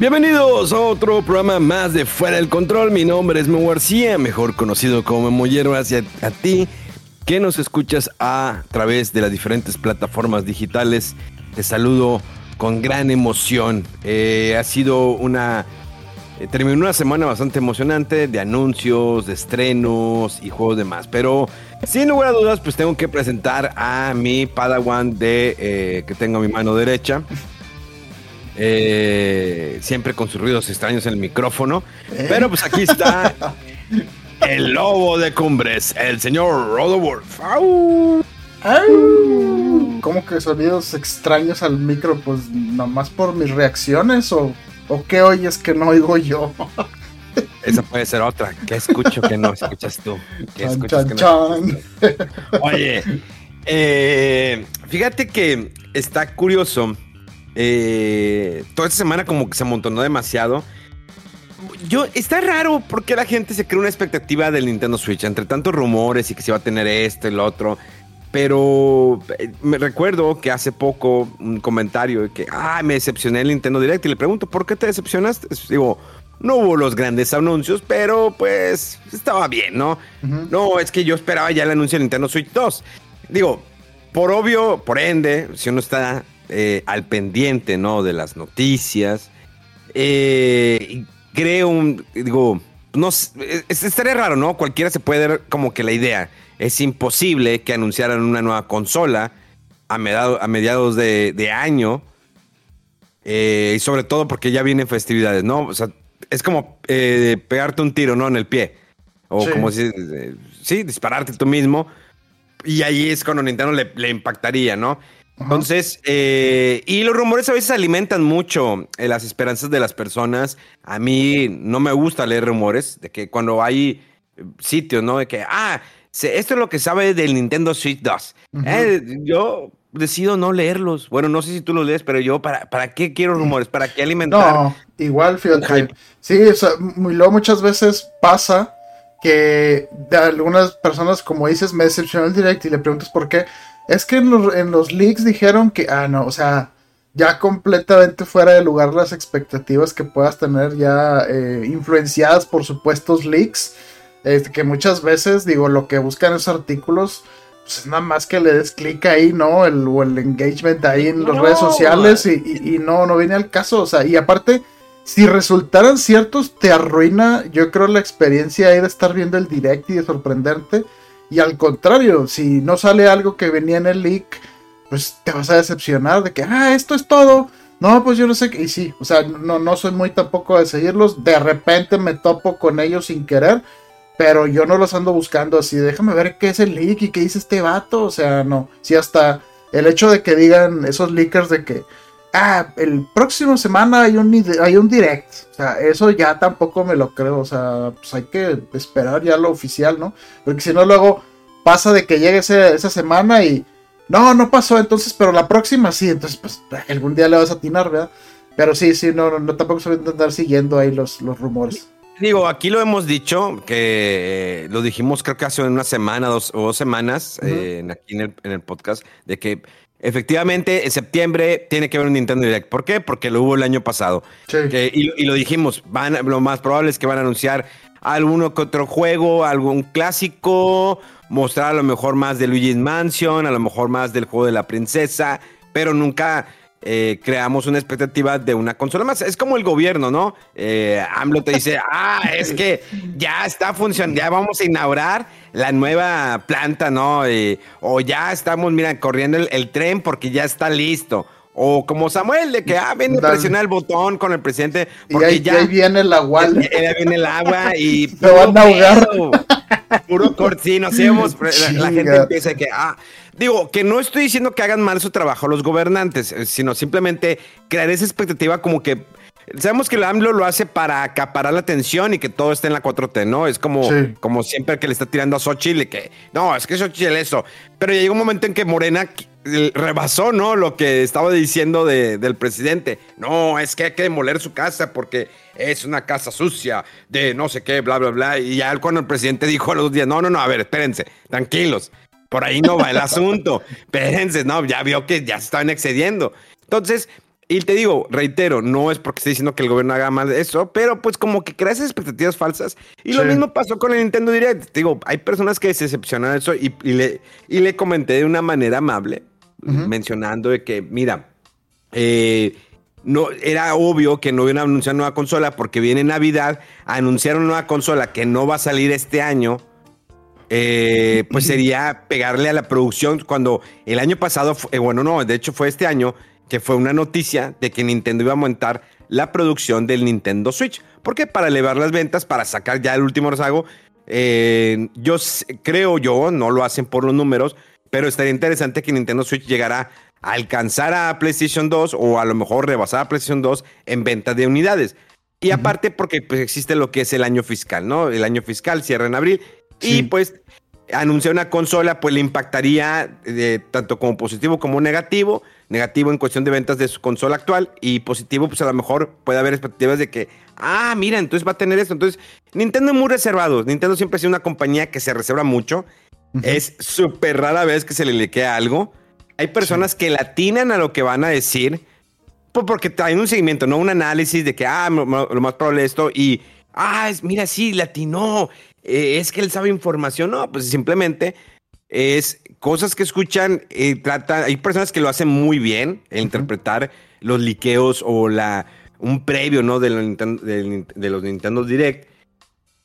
Bienvenidos a otro programa más de Fuera del Control. Mi nombre es Memo García, mejor conocido como Memo Hierbas, y a, a ti que nos escuchas a través de las diferentes plataformas digitales. Te saludo con gran emoción. Eh, ha sido una. eh, terminó una semana bastante emocionante de anuncios, de estrenos y juegos demás. Pero sin lugar a dudas, pues tengo que presentar a mi Padawan de eh, que tengo a mi mano derecha. Eh, siempre con sus ruidos extraños en el micrófono. Pero pues aquí está el lobo de cumbres, el señor Rodowolf. ¡Au! ¡Au! ¿Cómo que sonidos extraños al micro? Pues nomás por mis reacciones o, o qué oyes que no oigo yo. Esa puede ser otra. ¿Qué escucho que no escuchas tú? ¿Qué Chan, escuchas chan, que no chan. escuchas tú? Oye, eh, fíjate que está curioso. Eh, toda esta semana como que se amontonó demasiado. Yo, está raro porque la gente se crea una expectativa del Nintendo Switch, entre tantos rumores y que se va a tener esto y lo otro. Pero eh, me recuerdo que hace poco un comentario de que, ah, me decepcioné el Nintendo Direct y le pregunto, ¿por qué te decepcionaste? Digo, no hubo los grandes anuncios, pero pues estaba bien, ¿no? No, es que yo esperaba ya el anuncio de Nintendo Switch 2. Digo, por obvio, por ende, si uno está eh, al pendiente, ¿no? De las noticias, eh, creo un, digo, no, sé, es- estaría raro, ¿no? Cualquiera se puede dar como que la idea. Es imposible que anunciaran una nueva consola a, mediado- a mediados de, de año. eh, y sobre todo porque ya vienen festividades, ¿no? O sea, es como eh, pegarte un tiro, ¿no? En el pie. O Sí. como si, eh, sí, dispararte tú mismo. Y ahí es cuando Nintendo le, le impactaría, ¿no? Entonces, eh, y los rumores a veces alimentan mucho eh, las esperanzas de las personas. A mí no me gusta leer rumores de que cuando hay eh, sitios, ¿no? De que, ah, esto es lo que sabe del Nintendo Switch 2. Eh, yo decido no leerlos. Bueno, no sé si tú los lees, pero yo, ¿para, para qué quiero rumores? ¿Para qué alimentar? No, igual, fíjate. Sí, o sea, muy- luego muchas veces pasa que de algunas personas, como dices, me decepcionó el direct y le preguntas por qué. Es que en los, en los leaks dijeron que, ah, no, o sea, ya completamente fuera de lugar las expectativas que puedas tener ya eh, influenciadas por supuestos leaks. Este, que muchas veces, digo, lo que buscan esos artículos, pues es nada más que le des clic ahí, ¿no? El, o el engagement ahí en las No, redes sociales y, y- y no, no viene al caso. O sea, y aparte, si resultaran ciertos, te arruina, yo creo, la experiencia ahí de estar viendo el direct y de sorprenderte. Y al contrario, si no sale algo que venía en el leak, pues te vas a decepcionar de que, ah, esto es todo. No, pues yo no sé qué. Y sí, o sea, no, no soy muy tampoco de seguirlos. De repente me topo con ellos sin querer. Pero yo no los ando buscando así. Déjame ver qué es el leak y qué dice este vato. O sea, no. Sí, hasta el hecho de que digan esos leakers de que, ah, el próximo semana hay un, hay un direct. O sea, eso ya tampoco me lo creo. O sea, pues hay que esperar ya lo oficial, ¿no? Porque si no, luego pasa de que llegue ese- esa semana y no, no pasó entonces, pero la próxima sí. Entonces, pues algún día le vas a atinar, ¿verdad? Pero sí, sí, no, no, no tampoco se va a intentar siguiendo ahí los, los rumores. Digo, aquí lo hemos dicho, que eh, lo dijimos creo que hace una semana dos, o dos semanas eh, en- aquí en el, en el podcast, de que efectivamente en septiembre tiene que haber un Nintendo Direct. ¿Por qué? Porque lo hubo el año pasado. Sí. Y, y lo dijimos, van, lo más probable es que van a anunciar alguno que otro juego, algún clásico, mostrar a lo mejor más de Luigi's Mansion, a lo mejor más del juego de la princesa, pero nunca eh, creamos una expectativa de una consola más. Es como el gobierno, ¿no? Eh, AMLO te dice, ah, es que ya está funcionando, ya vamos a inaugurar la nueva planta, ¿no? o ya estamos, mira, corriendo el, tren porque ya está listo. O como Samuel, de que, ah, ven a presionar el botón con el presidente. Porque y ahí, viene el agua. Ya, viene el agua y... Se van a ahogar. Puro cortino, la, la gente empieza que, ah, Digo, que no estoy diciendo que hagan mal su trabajo los gobernantes, eh, sino simplemente crear esa expectativa como que sabemos que el AMLO lo hace para acaparar la atención y que todo esté en la 4T, ¿no? Es como, como siempre que le está tirando a Xochitl, que no, es que Xochitl eso. Pero llegó un momento en que Morena rebasó, ¿no? Lo que estaba diciendo del presidente. No, es que hay que demoler su casa porque es una casa sucia de no sé qué, bla, bla, bla. Y ya cuando el presidente dijo a los días, no, no, no, a ver, espérense, tranquilos. Por ahí no va el asunto. Espérense, no, ya vio que ya se estaban excediendo. Entonces, y te digo, reitero, no es porque esté diciendo que el gobierno haga mal eso, pero pues como que creas expectativas falsas. Y lo mismo pasó con el Nintendo Direct. Te digo, hay personas que se decepcionan de eso y, le, y le comenté de una manera amable, mencionando de que, mira, eh, no, era obvio que no iban a anunciar nueva consola porque viene Navidad, anunciaron nueva consola que no va a salir este año eh, pues sería pegarle a la producción cuando el año pasado, eh, bueno, no, de hecho fue este año que fue una noticia de que Nintendo iba a aumentar la producción del Nintendo Switch. porque Para elevar las ventas, para sacar ya el último rezago. Eh, yo creo yo, no lo hacen por los números, pero estaría interesante que Nintendo Switch llegara a alcanzar a PlayStation 2 o a lo mejor rebasar a PlayStation 2 en venta de unidades. Y aparte porque pues, existe lo que es el año fiscal, ¿no? El año fiscal cierra en abril y pues anunciar una consola, pues le impactaría eh, tanto como positivo como negativo. Negativo en cuestión de ventas de su consola actual y positivo, pues a lo mejor puede haber expectativas de que, ah, mira, entonces va a tener esto. Entonces, Nintendo es muy reservado. Nintendo siempre ha sido una compañía que se reserva mucho. Es súper rara vez que se le lequea algo. Hay personas que latinan a lo que van a decir pues porque traen un seguimiento, no un análisis de que, ah, lo más probable es esto y, ah, mira, sí, latinó eh, es que él sabe información. No, pues simplemente es cosas que escuchan, y trata, hay personas que lo hacen muy bien, interpretar los liqueos o la, un previo, ¿no? De, de, los Nintendo Direct.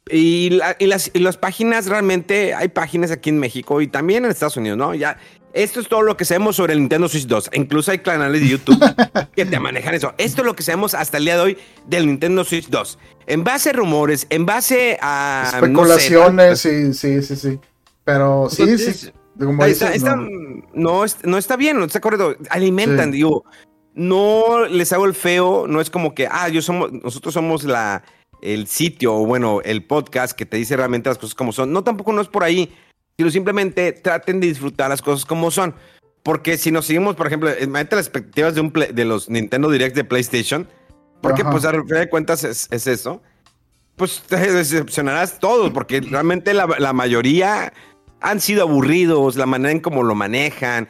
Y, las, y, las, páginas realmente, hay páginas aquí en México y también en Estados Unidos, ¿no? Ya, esto es todo lo que sabemos sobre el Nintendo Switch 2. Incluso hay canales de YouTube que te manejan eso. Esto es lo que sabemos hasta el día de hoy del Nintendo Switch 2. En base a rumores, en base a... Especulaciones, sí, sí, sí, sí. Pero sí, sí. no. está bien, no está correcto. Alimentan, digo. No les hago el feo, no es como que, ah, yo somos, nosotros somos la, el sitio, o bueno, el podcast que te dice realmente las cosas como son. No, tampoco no es por ahí sino simplemente traten de disfrutar las cosas como son. Porque si nos seguimos, por ejemplo, imagínate las expectativas de, un de los Nintendo Direct de PlayStation, porque pues a fin de cuentas es, eso, pues te decepcionarás todos, porque realmente la, mayoría han sido aburridos, la manera en cómo lo manejan.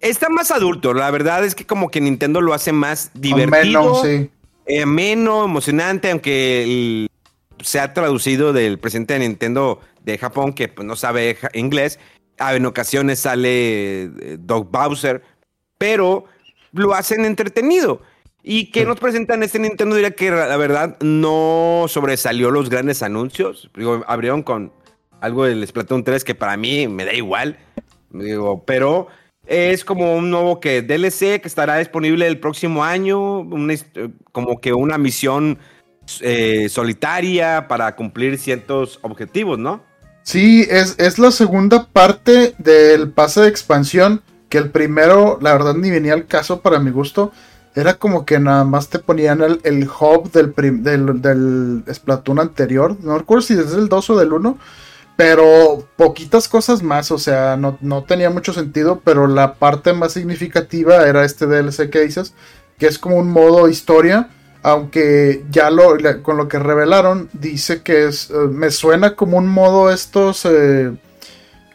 Está más adulto, la verdad es que como que Nintendo lo hace más divertido, sí. Eh, menos emocionante, aunque se ha traducido del presidente de Nintendo de Japón que pues, no sabe inglés. Ah, en ocasiones sale eh, Doug Bowser, pero lo hacen entretenido. ¿Y que nos presentan este Nintendo? Diría que la verdad no sobresalió los grandes anuncios. Digo, abrieron con algo del Splatoon 3 que para mí me da igual. Digo, pero es como un nuevo que DLC que estará disponible el próximo año. como que una misión eh, solitaria para cumplir ciertos objetivos, ¿no? Sí, es, es la segunda parte del pase de expansión. Que el primero, la verdad, ni venía al caso para mi gusto. Era como que nada más te ponían el, el hub del, del, del, Splatoon anterior. No recuerdo si es el 2 o del 1. Pero poquitas cosas más. O sea, no, no tenía mucho sentido. Pero la parte más significativa era este DLC que dices. Que es como un modo historia aunque ya lo, con lo que revelaron, dice que es, eh, me suena como un modo estos, eh,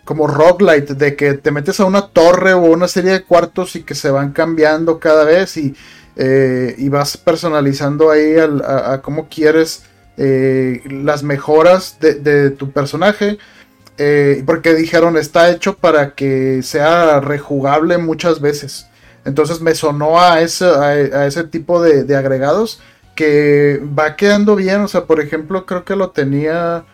como roguelite, de que te metes a una torre o una serie de cuartos y que se van cambiando cada vez y, eh, y vas personalizando ahí a, cómo quieres las mejoras de, de tu personaje. porque dijeron está hecho para que sea rejugable muchas veces. Entonces me sonó a ese, a, ese tipo de, agregados que va quedando bien. O sea, por ejemplo, creo que lo tenía.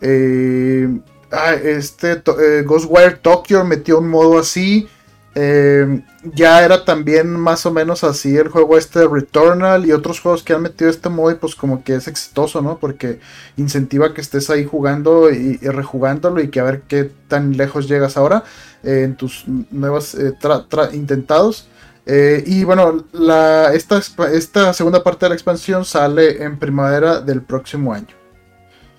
Eh, ah, este eh, Ghostwire Tokyo metió un modo así. Eh, ya era también más o menos así el juego este Returnal y otros juegos que han metido este modo y pues como que es exitoso, ¿no? Porque incentiva que estés ahí jugando y, rejugándolo y que a ver qué tan lejos llegas ahora eh, en tus nuevos eh, intentados. y bueno, esta, esta segunda parte de la expansión sale en primavera del próximo año.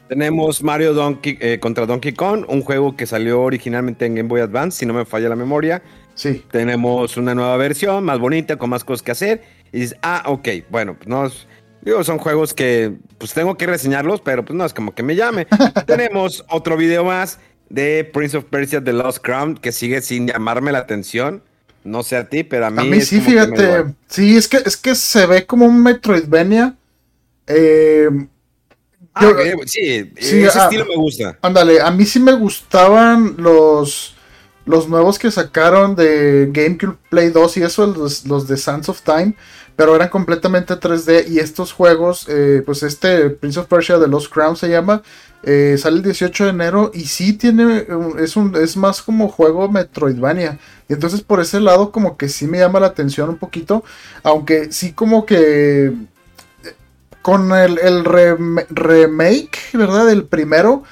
Tenemos Mario Donkey contra Donkey Kong, un juego que salió originalmente en Game Boy Advance, si no me falla la memoria. Sí. Tenemos una nueva versión, más bonita, con más cosas que hacer. Y dices, ah, ok, bueno, pues no, digo, son juegos que pues tengo que reseñarlos, pero pues no es como que me llame. Tenemos otro video más de Prince of Persia The Lost Crown que sigue sin llamarme la atención. No sé a ti, pero a mí. A mí sí, fíjate. Sí, es que, es que se ve como un Metroidvania. Eh, ah, sí, ese ah, estilo me gusta. Ándale, a mí sí me gustaban los los nuevos que sacaron de GameCube Play 2 y eso, los, de Sands of Time, pero eran completamente 3D y estos juegos, eh, pues este Prince of Persia de Lost Crown se llama, eh, sale el 18 de enero y sí tiene, es, un, es más como juego Metroidvania. Y entonces por ese lado como que sí me llama la atención un poquito, aunque sí como que eh, con el, el remake, ¿verdad? Del primero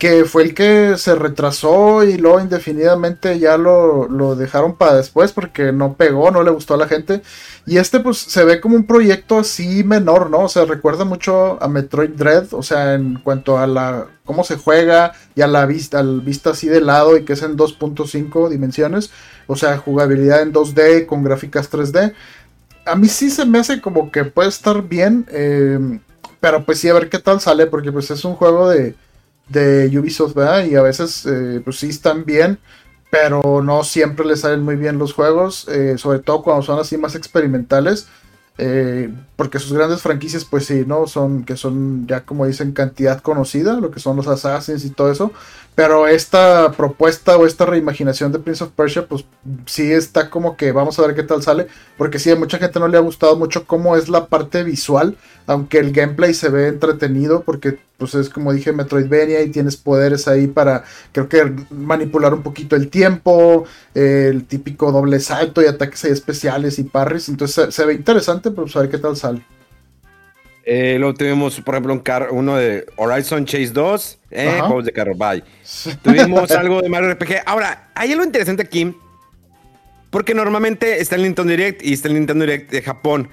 que fue el que se retrasó y luego indefinidamente ya lo, dejaron para después porque no pegó, no le gustó a la gente. Y este pues se ve como un proyecto así menor, ¿no? O sea, recuerda mucho a Metroid Dread, o sea, en cuanto a la cómo se juega y a la vista, vista así de lado y que es en 2.5 dimensiones, o sea, jugabilidad en 2D con gráficas 3D. A mí sí se me hace como que puede estar bien, eh, pero pues sí a ver qué tal sale porque pues es un juego de de Ubisoft, ¿verdad? Y a veces, eh, pues sí están bien, pero no siempre les salen muy bien los juegos, eh, sobre todo cuando son así más experimentales. Eh, porque sus grandes franquicias, pues sí, ¿no? Son que son ya como dicen cantidad conocida, lo que son los Assassins y todo eso. Pero esta propuesta o esta reimaginación de Prince of Persia, pues sí está como que vamos a ver qué tal sale. Porque sí, a mucha gente no le ha gustado mucho cómo es la parte visual. Aunque el gameplay se ve entretenido. Porque pues es como dije Metroidvania y tienes poderes ahí para creo que manipular un poquito el tiempo. el típico doble salto y ataques ahí especiales y parries. Entonces se, ve interesante, pero pues a ver qué tal sale. Eh, luego tuvimos, por ejemplo, un uno de Horizon Chase 2, eh, juegos de carro, bye. Tuvimos algo de Mario RPG. Ahora, hay algo interesante aquí, porque normalmente está el Nintendo Direct y está el Nintendo Direct de Japón.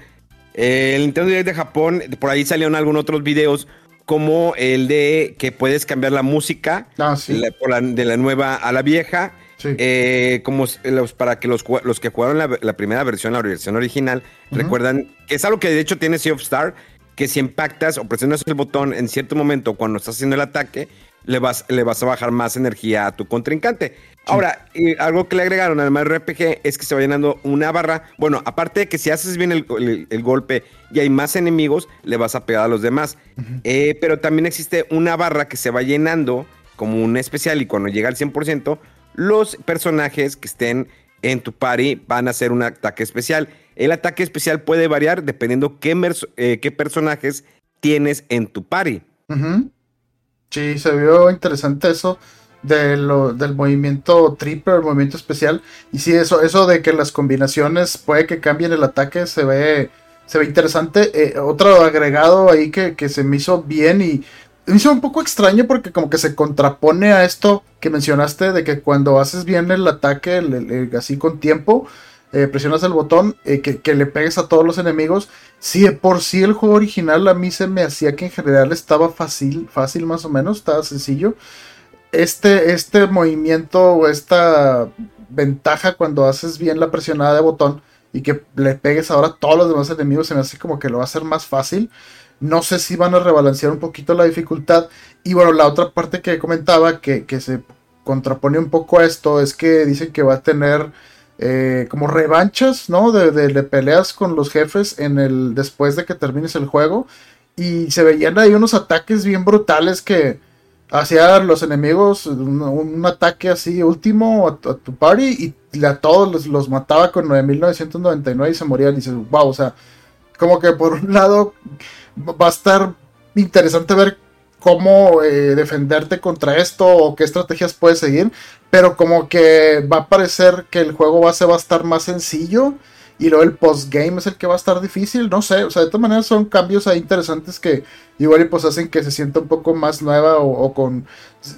Eh, el Nintendo Direct de Japón, por ahí salieron algunos otros videos, como el de que puedes cambiar la música ah, de la nueva a la vieja. Eh, como los, para que los, los que jugaron la, primera versión, la versión original, recuerdan que es algo que de hecho tiene Sea of Star, que si impactas o presionas el botón en cierto momento cuando estás haciendo el ataque, le vas, le vas a bajar más energía a tu contrincante. Ahora, algo que le agregaron al Mario RPG es que se va llenando una barra. Bueno, aparte de que si haces bien el, golpe y hay más enemigos, le vas a pegar a los demás. Eh, pero también existe una barra que se va llenando como un especial y cuando llega al 100%, los personajes que estén en tu party van a hacer un ataque especial. El ataque especial puede variar dependiendo qué, eh, personajes tienes en tu party. Sí, se vio interesante eso de lo, del movimiento triple, el movimiento especial. Y sí, eso, eso de que las combinaciones puede que cambien el ataque, se ve, se ve interesante. Eh, otro agregado ahí que, que, se me hizo bien y me hizo un poco extraño porque como que se contrapone a esto que mencionaste de que cuando haces bien el ataque, así con tiempo, eh, presionas el botón, eh, que, le pegues a todos los enemigos. Si por sí el juego original a mí se me hacía que en general estaba fácil, fácil más o menos, estaba sencillo. Este, este movimiento o esta ventaja cuando haces bien la presionada de botón y que le pegues ahora a todos los demás enemigos, se me hace como que lo va a hacer más fácil. No sé si van a rebalancear un poquito la dificultad. Y bueno, la otra parte que comentaba que, que se contrapone un poco a esto es que dicen que va a tener eh, como revanchas, ¿no? De, de, peleas con los jefes en el después de que termines el juego. Y se veían ahí unos ataques bien brutales que, hacia los enemigos un, ataque así último a, tu party y a todos los, mataba con 9999 y se morían y dices, wow, o sea, como que por un lado va a estar interesante ver cómo eh, defenderte contra esto o qué estrategias puedes seguir, pero como que va a parecer que el juego base va a estar más sencillo y luego el postgame es el que va a estar difícil, no sé, o sea, de todas maneras son cambios ahí interesantes que igual y pues hacen que se sienta un poco más nueva o, con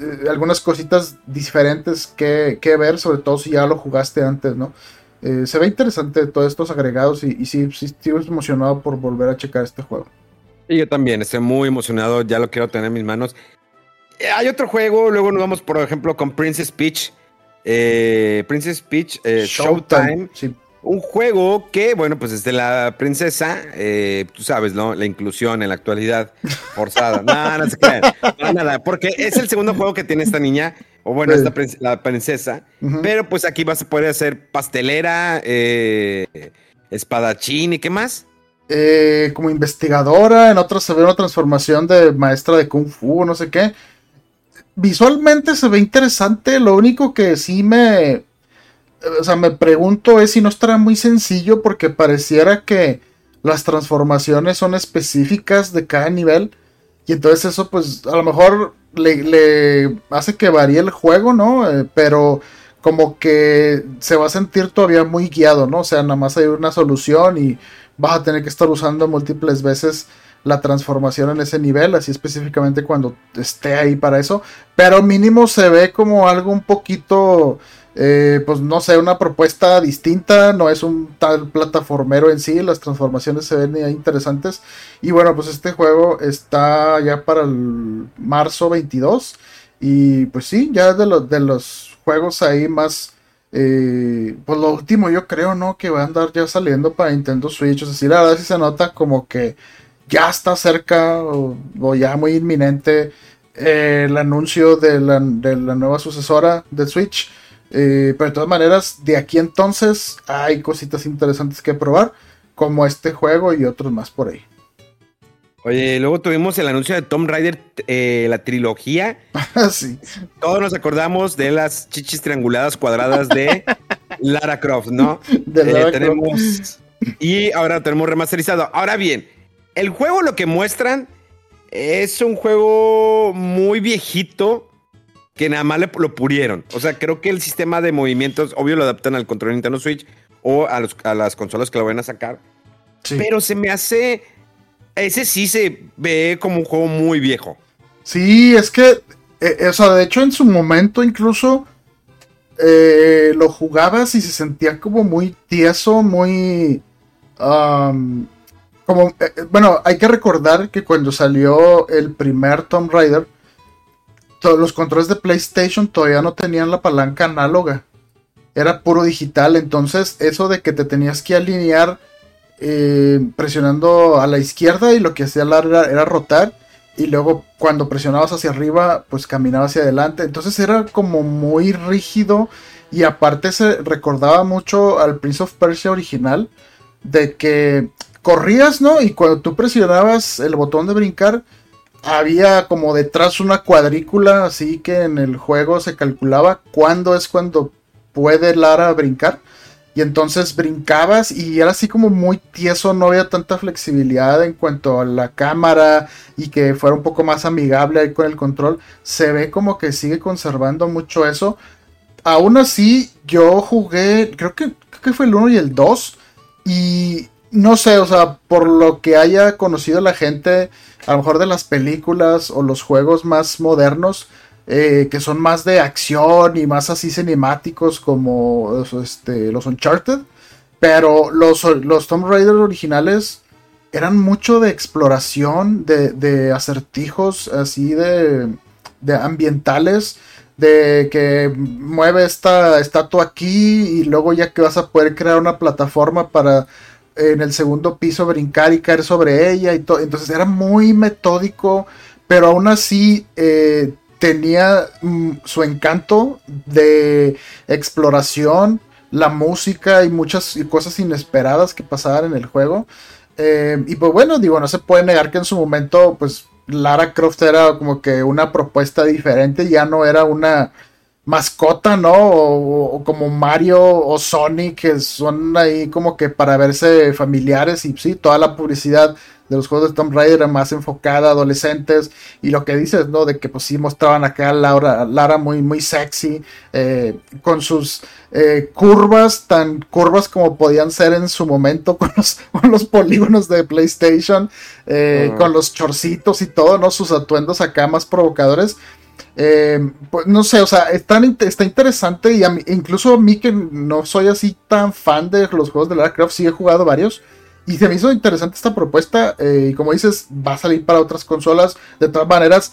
eh, algunas cositas diferentes que, ver, sobre todo si ya lo jugaste antes, ¿no? Eh, se ve interesante todos estos agregados y, sí, sí estoy emocionado por volver a checar este juego. Y yo también, estoy muy emocionado, ya lo quiero tener en mis manos. Eh, hay otro juego, luego nos vamos, por ejemplo, con Princess Peach. Princess Peach Showtime. Sí. Un juego que, bueno, pues es de la princesa, eh, tú sabes, ¿no? La inclusión en la actualidad forzada. no, no se crean. No, nada, porque es el segundo juego que tiene esta niña, o bueno, esta la princesa. Pero pues aquí vas a poder hacer pastelera, eh, espadachín y qué más. Eh, como investigadora, en otros se ve una transformación de maestra de kung fu, no sé qué. Visualmente se ve interesante, lo único que sí me o sea, me pregunto es si no estará muy sencillo porque pareciera que las transformaciones son específicas de cada nivel. Y entonces eso pues a lo mejor le, hace que varíe el juego, ¿no? Eh, pero como que se va a sentir todavía muy guiado, ¿no? O sea, nada más hay una solución y vas a tener que estar usando múltiples veces la transformación en ese nivel, así específicamente cuando esté ahí para eso. Pero mínimo se ve como algo un poquito eh, pues no sé, una propuesta distinta, no es un tal plataformero en sí, las transformaciones se ven interesantes. Y bueno, pues este juego está ya para el marzo 22. Y pues sí, ya de, los de los juegos ahí más... Eh, pues lo último yo creo, ¿no? Que va a andar ya saliendo para Nintendo Switch. O sea, sí, la verdad sí se nota como que ya está cerca o, ya muy inminente eh, el anuncio de la, de la nueva sucesora de Switch. Eh, pero de todas maneras, de aquí entonces hay cositas interesantes que probar, como este juego y otros más por ahí. Oye, luego tuvimos el anuncio de Tom Raider, eh, la trilogía. sí. Todos nos acordamos de las chichis trianguladas cuadradas de Lara Croft, ¿no? De Lara eh, tenemos, Y ahora tenemos remasterizado. Ahora bien, el juego lo que muestran es un juego muy viejito, que nada más le, lo purieron. O sea, creo que el sistema de movimientos, obvio, lo adaptan al control de Nintendo Switch o a, las consolas que lo van a sacar. Pero se me hace. Ese sí se ve como un juego muy viejo. Sí, es que. Eh, eh, o sea, de hecho, en su momento incluso. Eh, lo jugabas y se sentía como muy tieso, muy. como. bueno, hay que recordar que cuando salió el primer Tomb Raider los controles de PlayStation todavía no tenían la palanca análoga. Era puro digital. Entonces, eso de que te tenías que alinear eh, presionando a la izquierda y lo que hacía era, era rotar. Y luego cuando presionabas hacia arriba, pues caminaba hacia adelante. Entonces era como muy rígido. Y aparte se recordaba mucho al Prince of Persia original. De que corrías, ¿no? Y cuando tú presionabas el botón de brincar, había como detrás una cuadrícula, así que en el juego se calculaba cuándo es cuando puede Lara brincar. Y entonces brincabas y era así como muy tieso, no había tanta flexibilidad en cuanto a la cámara y que fuera un poco más amigable ahí con el control. Se ve como que sigue conservando mucho eso. Aún así, yo jugué, creo que, creo que fue el 1 y el 2. Y no sé, o sea, por lo que haya conocido la gente, a lo mejor de las películas o los juegos más modernos, eh, que son más de acción y más así cinemáticos como este, los Uncharted. Pero los, los Tomb Raider originales eran mucho de exploración, de, de acertijos así de, de ambientales de que mueve esta estatua aquí y luego ya que vas a poder crear una plataforma para en el segundo piso brincar y caer sobre ella y todo. Entonces era muy metódico, pero aún así eh, tenía mm, su encanto de exploración, la música y muchas cosas inesperadas que pasaban en el juego. Eh, y pues bueno, digo, no se puede negar que en su momento, pues Lara Croft era como que una propuesta diferente, ya no era una mascota, ¿no? O, como Mario o Sonic, que son ahí como que para verse familiares y sí, toda la publicidad de los juegos de Tomb Raider era más enfocada a adolescentes y lo que dices, ¿no? De que pues sí mostraban acá a Laura, Lara muy, muy sexy, eh, con sus eh, curvas, tan curvas como podían ser en su momento con los, con los polígonos de PlayStation, eh, con los chorcitos y todo, ¿no? Sus atuendos acá más provocadores. pues no sé, o sea, está, está interesante y incluso a mí que no soy así tan fan de los juegos de Lara Croft, sí he jugado varios. Y se me hizo interesante esta propuesta. Eh, y como dices, va a salir para otras consolas. De todas maneras,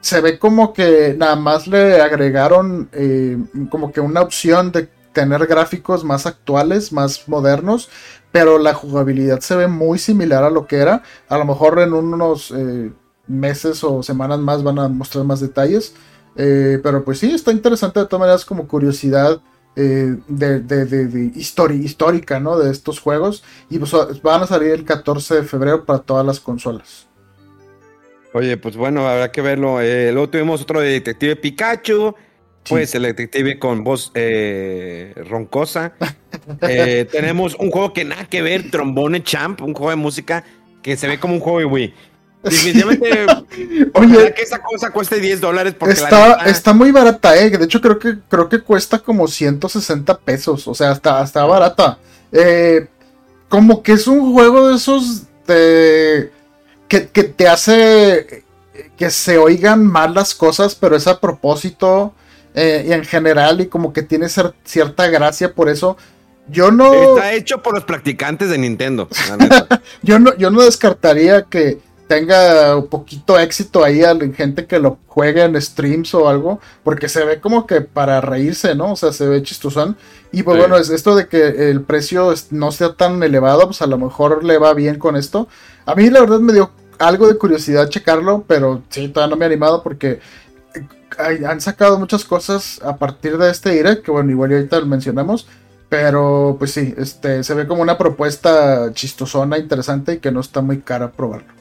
se ve como que nada más le agregaron eh, como que una opción de tener gráficos más actuales, más modernos. Pero la jugabilidad se ve muy similar a lo que era. A lo mejor en unos eh, meses o semanas más van a mostrar más detalles. pero pues sí, está interesante de todas maneras como curiosidad eh, de, de, histórica, ¿no? De estos juegos. Y pues van a salir el 14 de febrero para todas las consolas. Oye, pues bueno, habrá que verlo. Eh, luego tuvimos otro de Detective Pikachu. Pues el detective con voz eh, roncosa. tenemos un juego que nada que ver, Trombone Champ, un juego de música que se ve como un juego de Wii. Definitivamente. Oye, que esa cosa cueste 10 dólares. Está, está muy barata, eh. De hecho, creo que, creo que cuesta como 160 pesos. O sea, está, está barata. Eh, como que es un juego de esos de. Que, te hace que se oigan mal las cosas, pero es a propósito. Eh, y en general, y como que tiene cierta gracia por eso. Yo no. Está hecho por los practicantes de Nintendo. yo, no, yo no descartaría que tenga un poquito éxito ahí a gente que lo juegue en streams o algo, porque se ve como que para reírse, ¿no? O sea, se ve chistosón. Y pues bueno, es esto de que el precio no sea tan elevado, pues a lo mejor le va bien con esto. A mí la verdad me dio algo de curiosidad checarlo, pero sí, todavía no me he animado porque han sacado muchas cosas a partir de este direct, que bueno, igual ahorita lo mencionamos. Pero pues sí, este se ve como una propuesta chistosona, interesante y que no está muy cara probarlo.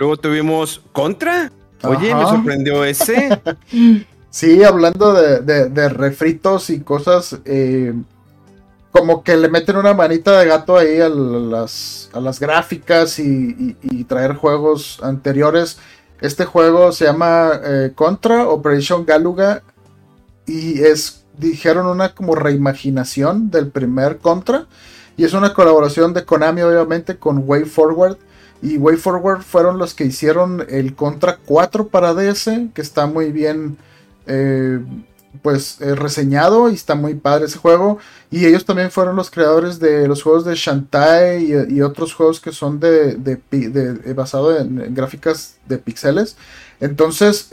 Luego tuvimos Contra. Oye, me sorprendió ese. sí, hablando de, refritos y cosas, eh, como que le meten una manita de gato ahí a las, a las gráficas y, traer juegos anteriores. Este juego se llama eh, Contra Operation Galuga y es, dijeron, una como reimaginación del primer Contra. Y es una colaboración de Konami, obviamente, con Way Forward y WayForward fueron los que hicieron el Contra 4 para DS, que está muy bien eh, pues eh, reseñado y está muy padre ese juego. Y ellos también fueron los creadores de los juegos de Shantae y, otros juegos que son de, de, eh, basado en, gráficas de pixeles. Entonces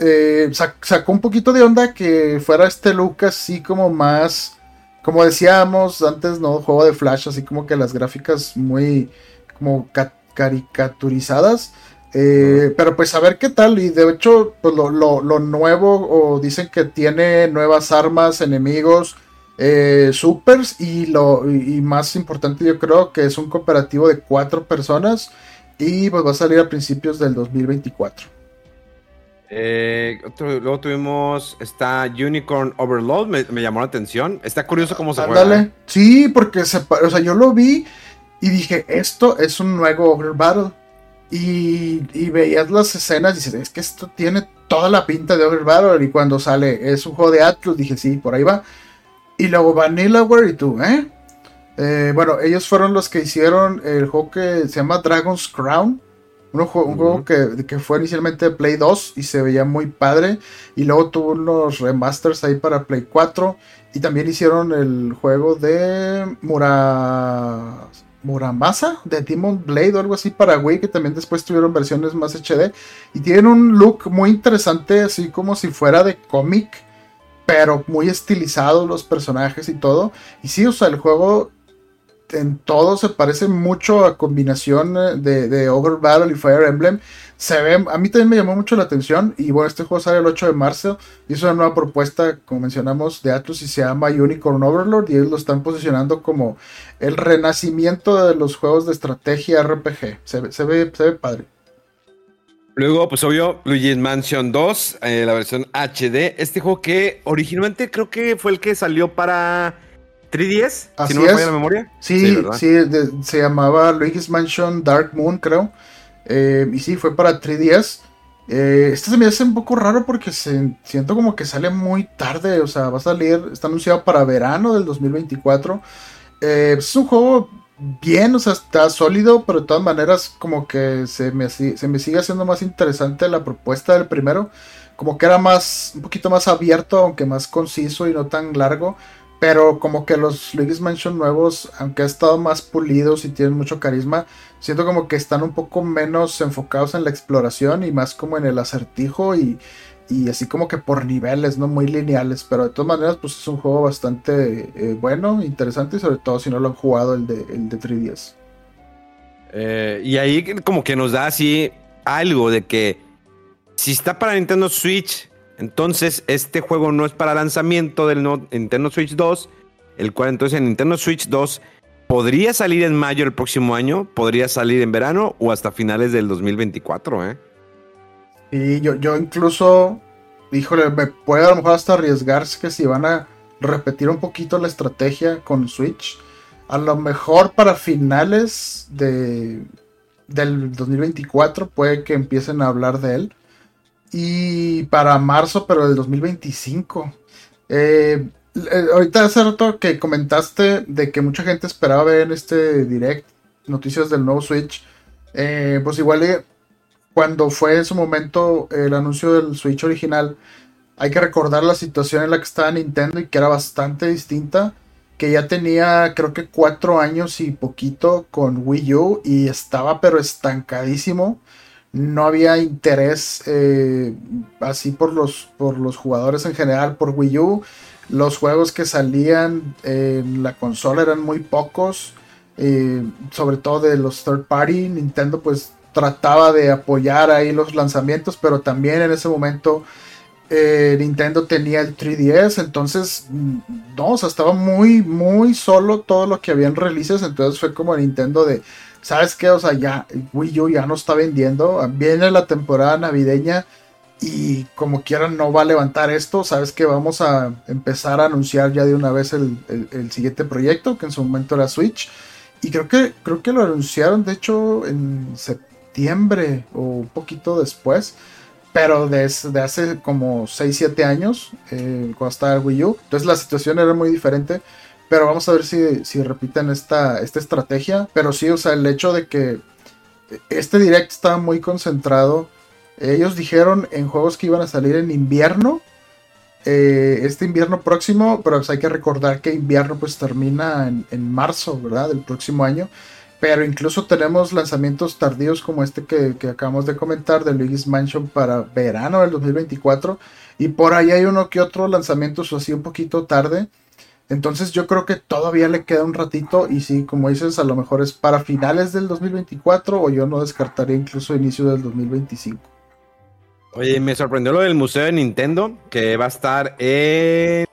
sacó un poquito de onda que fuera este look así como más, como decíamos antes, no juego de Flash, así como que las gráficas muy como caricaturizadas. Eh, pero pues a ver qué tal. Y de hecho, pues lo, nuevo, o dicen que tiene nuevas armas, enemigos, eh, supers. Y lo y más importante, yo creo que es un cooperativo de cuatro personas. Y pues va a salir a principios del 2024. Eh, luego tuvimos está Unicorn Overload, me, llamó la atención. Está curioso cómo se juega. Sí, porque se, o sea, yo lo vi y dije, esto es un nuevo Ogre Battle. Y, y, veías las escenas y dices, es que esto tiene toda la pinta de Ogre Battle. Y cuando sale, es un juego de Atlus, dije, sí, por ahí va. Y luego Vanillaware y tú, ¿eh? ¿eh? Bueno, ellos fueron los que hicieron el juego que se llama Dragon's Crown. Un juego, un juego que, que, fue inicialmente Play 2 y se veía muy padre. Y luego tuvo unos remasters ahí para Play 4. Y también hicieron el juego de Mura... Muramasa de Demon Blade o algo así para Wii, que también después tuvieron versiones más HD. Y tienen un look muy interesante, así como si fuera de cómic, pero muy estilizado los personajes y todo. Y sí, o sea, el juego en todo se parece mucho a combinación eh, de, de Ogre Battle y Fire Emblem. Se ve, a mí también me llamó mucho la atención. Y bueno, este juego sale el 8 de marzo. Y es una nueva propuesta, como mencionamos, de Atlus y se llama Unicorn Overlord. Y ellos lo están posicionando como el renacimiento de los juegos de estrategia RPG. Se, se, ve, se ve padre. Luego, pues obvio, Luigi's Mansion 2, eh, la versión HD. Este juego que originalmente creo que fue el que salió para 3DS, Así si no me falla la memoria. Sí, ¿verdad? sí, de- se llamaba Luigi's Mansion Dark Moon, creo. Eh, y sí, fue para 3DS. Eh, este se me hace un poco raro porque se, siento como que sale muy tarde. O sea, va a salir, está anunciado para verano del 2024. Eh, es un juego bien, o sea, está sólido, pero de todas maneras como que se me, se me sigue haciendo más interesante la propuesta del primero. Como que era más, un poquito más abierto, aunque más conciso y no tan largo. Pero como que los Luigi's Mansion nuevos, aunque han estado más pulidos y tienen mucho carisma, siento como que están un poco menos enfocados en la exploración y más como en el acertijo y, y así como que por niveles, no muy lineales. Pero de todas maneras, pues es un juego bastante eh, bueno, interesante y sobre todo si no lo han jugado el de, el de 3DS. Eh, y ahí como que nos da así algo de que si está para Nintendo Switch, entonces este juego no es para lanzamiento del Nintendo Switch 2, el cual entonces en Nintendo Switch 2 podría salir en mayo del próximo año, podría salir en verano o hasta finales del 2024, ¿eh? Y yo, yo incluso, híjole, me puede a lo mejor hasta arriesgarse que si van a repetir un poquito la estrategia con Switch, a lo mejor para finales de, del 2024 puede que empiecen a hablar de él. Y para marzo, pero del 2025. Eh, eh, ahorita hace rato que comentaste de que mucha gente esperaba ver en este direct noticias del nuevo Switch. Eh, pues igual eh, cuando fue en su momento el anuncio del Switch original, hay que recordar la situación en la que estaba Nintendo y que era bastante distinta. Que ya tenía creo que cuatro años y poquito con Wii U y estaba pero estancadísimo. No había interés eh, así por los, por los jugadores en general por Wii U. Los juegos que salían en la consola eran muy pocos. eh, sobre todo de los third party. Nintendo pues trataba de apoyar ahí los lanzamientos, pero también en ese momento eh, Nintendo tenía el 3DS, entonces mm, no, o sea, estaba muy, muy solo todo lo que habían releases, entonces fue como Nintendo de, ¿sabes qué? O sea, ya Wii U ya no está vendiendo, viene la temporada navideña y como quieran no va a levantar esto, ¿sabes qué? Vamos a empezar a anunciar ya de una vez el, el- el siguiente proyecto, que en su momento era Switch, y creo que, creo que lo anunciaron, de hecho, en septiembre o un poquito después. Pero desde hace como 6-7 años, eh, cuando estaba el Wii U. Entonces la situación era muy diferente. Pero vamos a ver si, si repiten esta, esta estrategia. Pero sí, o sea, el hecho de que este direct estaba muy concentrado. Ellos dijeron en juegos que iban a salir en invierno. eh, este invierno próximo, pero hay que recordar que invierno pues termina en, en marzo, ¿verdad? Del próximo año. Pero incluso tenemos lanzamientos tardíos como este que, que acabamos de comentar de Luigi's Mansion para verano del 2024. Y por ahí hay uno que otro lanzamiento así un poquito tarde. Entonces yo creo que todavía le queda un ratito. Y sí, como dices, a lo mejor es para finales del 2024 o yo no descartaría incluso inicio del 2025. Oye, me sorprendió lo del Museo de Nintendo, que va a estar en...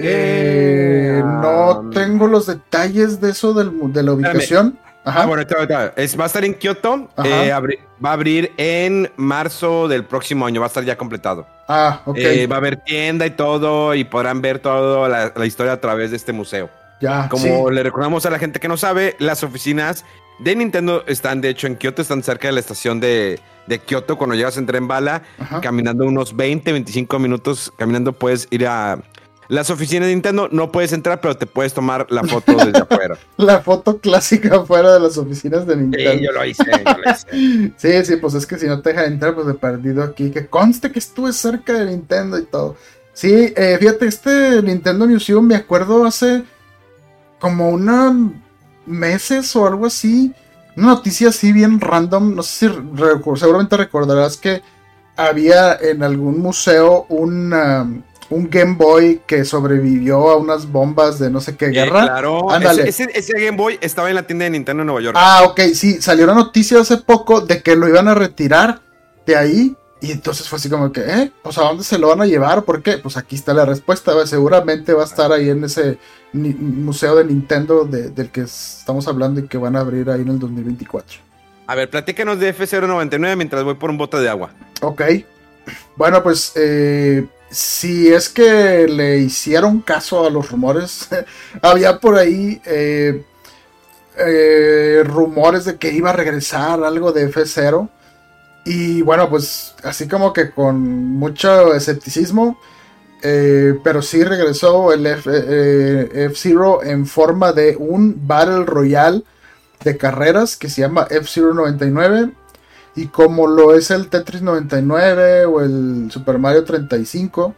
Eh, no um, tengo los detalles de eso del de la ubicación. Ajá. Ah, bueno, ahorita. Es, va a estar en Kioto, eh, abri- va a abrir en marzo del próximo año, va a estar ya completado. Ah, ok. Eh, va a haber tienda y todo, y podrán ver toda la, la historia a través de este museo. ya. Como sí. le recordamos a la gente que no sabe, las oficinas de Nintendo están, de hecho, en Kioto, están cerca de la estación de, de Kioto. Cuando llegas en tren bala, Ajá. caminando unos 20, 25 minutos, caminando puedes ir a las oficinas de Nintendo. No puedes entrar, pero te puedes tomar la foto desde afuera. La foto clásica fuera de las oficinas de Nintendo. Sí, yo lo hice, yo lo hice. Sí, sí, pues es que si no te deja entrar, pues de perdido aquí. Que conste que estuve cerca de Nintendo y todo. Sí, eh, fíjate, este Nintendo Museum me acuerdo hace como unos meses o algo así. Una noticia así bien random. No sé si re- seguramente recordarás que había en algún museo un, un Game Boy que sobrevivió a unas bombas de no sé qué Eh, guerra. claro, Ándale. ese, ese- ese Game Boy estaba en la tienda de Nintendo en Nueva York. Ah, ok, sí, salió una noticia hace poco de que lo iban a retirar de ahí. Y entonces fue así como que, ¿eh? Pues a dónde se lo van a llevar, ¿por qué? Pues aquí está la respuesta. Seguramente va a estar ahí en ese museo de Nintendo de- del que estamos hablando y que van a abrir ahí en el 2024. A ver, platícanos de F099 mientras voy por un bote de agua. Ok. Bueno, pues eh, si es que le hicieron caso a los rumores, había por ahí eh, eh, rumores de que iba a regresar algo de F0. Y bueno, pues así como que con mucho escepticismo, pero sí regresó el F-Zero en forma de un Battle Royale de carreras que se llama F-Zero 99 y como lo es el Tetris 99 o el Super Mario 35,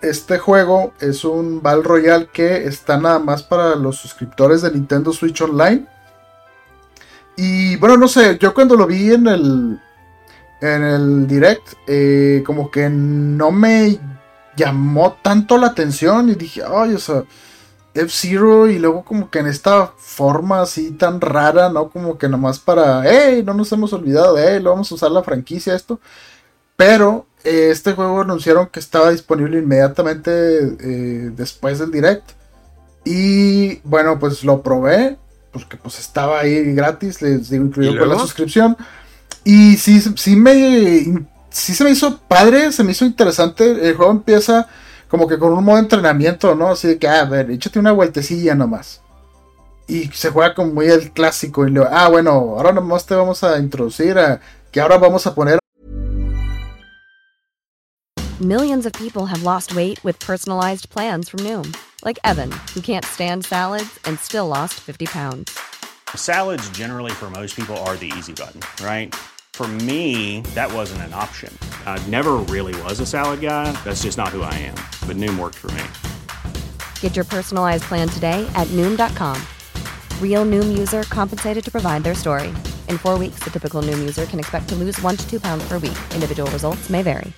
este juego es un Battle Royale que está nada más para los suscriptores de Nintendo Switch Online. Y bueno, no sé, yo cuando lo vi en el, en el direct, eh, como que no me llamó tanto la atención y dije, ay, o sea, F-Zero y luego como que en esta forma así tan rara, ¿no? Como que nomás para, hey, no nos hemos olvidado de él, vamos a usar la franquicia esto. Pero eh, este juego anunciaron que estaba disponible inmediatamente eh, después del direct. Y bueno, pues lo probé, porque pues estaba ahí gratis, les digo, incluido con la suscripción. Y sí, sí me... Sí se me hizo padre, se me hizo interesante. El juego empieza como que con un modo de entrenamiento, ¿no? Así de que, ah, a ver, échate una vueltecilla nomás. Y se juega como muy el clásico. Y le, ah, bueno, ahora nomás te vamos a introducir a que ahora vamos a poner. Millions of people have lost weight with personalized plans from Noom, like Evan, who can't stand salads and still lost 50 pounds. Salads, generally, for most people, are the easy button, right? For me, that wasn't an option. I never really was a salad guy. That's just not who I am. But Noom worked for me. Get your personalized plan today at Noom.com. Real Noom user compensated to provide their story. In four weeks, the typical Noom user can expect to lose one to two pounds per week. Individual results may vary.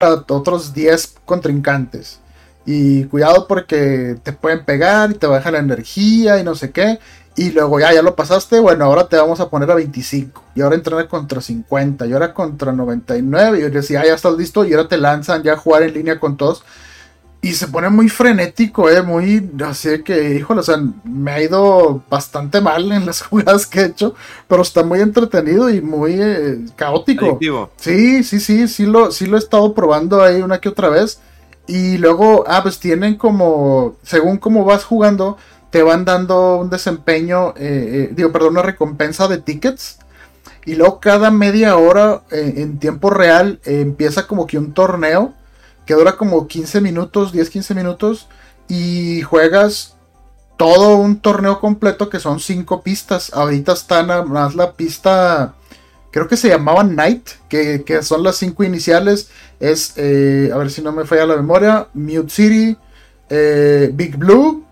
Otros 10 contrincantes. Y cuidado porque te pueden pegar y te baja la energía y no sé qué. Y luego ya, ya lo pasaste, bueno, ahora te vamos a poner a 25. Y ahora entrenar contra 50. Y ahora contra 99. Y yo decía, ya estás listo. Y ahora te lanzan ya a jugar en línea con todos. Y se pone muy frenético, eh, muy así que, híjole, o sea, me ha ido bastante mal en las jugadas que he hecho, pero está muy entretenido y muy eh, caótico. Sí, sí, sí, sí lo, sí lo he estado probando ahí una que otra vez. Y luego, ah, pues tienen como, según cómo vas jugando, te van dando un desempeño, eh, eh, digo, perdón, una recompensa de tickets. Y luego cada media hora eh, en tiempo real empieza como que un torneo que dura como 15 minutos, 10-15 minutos. Y juegas todo un torneo completo que son 5 pistas. Ahorita está nada más la pista, creo que se llamaba Night, que, que son las 5 iniciales. Es, a ver si no me falla la memoria, Mute City, Big Blue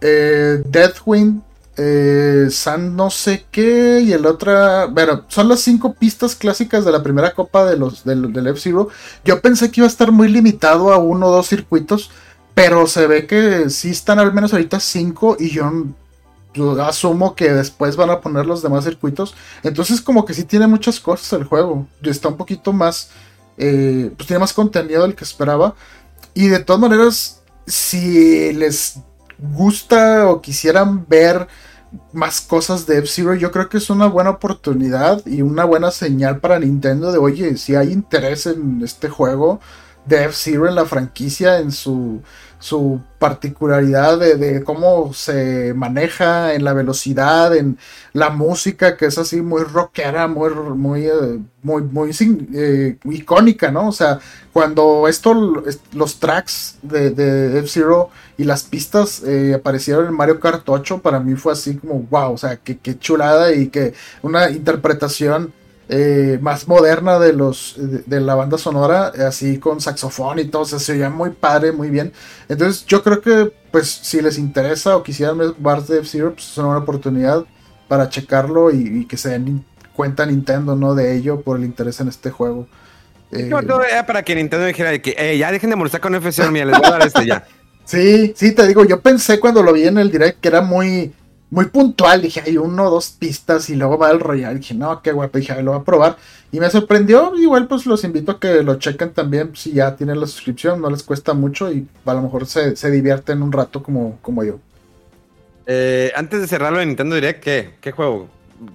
eh, Deathwind, eh, San no sé qué y el otra, bueno, son las cinco pistas clásicas de la primera copa de los, del, F-Zero. Yo pensé que iba a estar muy limitado a uno o dos circuitos, pero se ve que sí están al menos ahorita cinco y yo, asumo que después van a poner los demás circuitos. Entonces como que sí tiene muchas cosas el juego, está un poquito más, eh, pues tiene más contenido del que esperaba. Y de todas maneras, si les gusta o quisieran ver más cosas de F-Zero, yo creo que es una buena oportunidad y una buena señal para Nintendo de, oye, si hay interés en este juego de F-Zero en la franquicia, en su su particularidad de, cómo se maneja en la velocidad, en la música, que es así muy rockera, muy, muy, eh, muy, muy eh, icónica, ¿no? O sea, cuando esto, los tracks de, de F-Zero y las pistas eh, aparecieron en Mario Kart 8, para mí fue así como, wow, o sea, qué, qué chulada y que una interpretación eh, más moderna de los de, la banda sonora, así con saxofón y todo, se oía muy padre, muy bien. Entonces yo creo que pues si les interesa o quisieran ver Bars de F-Zero, pues es una buena oportunidad para checarlo y, que se den cuenta Nintendo, ¿no? De ello por el interés en este juego. Eh, para que Nintendo dijera que eh, ya dejen de molestar con F-Zero, mira, les voy a dar este ya. Sí, sí, te digo, yo pensé cuando lo vi en el direct que era muy muy puntual. Dije, hay uno dos pistas y luego va el Royal. Dije, no, qué guapo. Dije, lo voy a probar. Y me sorprendió. Igual, pues los invito a que lo chequen también. Si ya tienen la suscripción, no les cuesta mucho y a lo mejor se, se divierten un rato como, como yo. Eh, antes de cerrarlo en Nintendo Direct, ¿qué, ¿qué juego?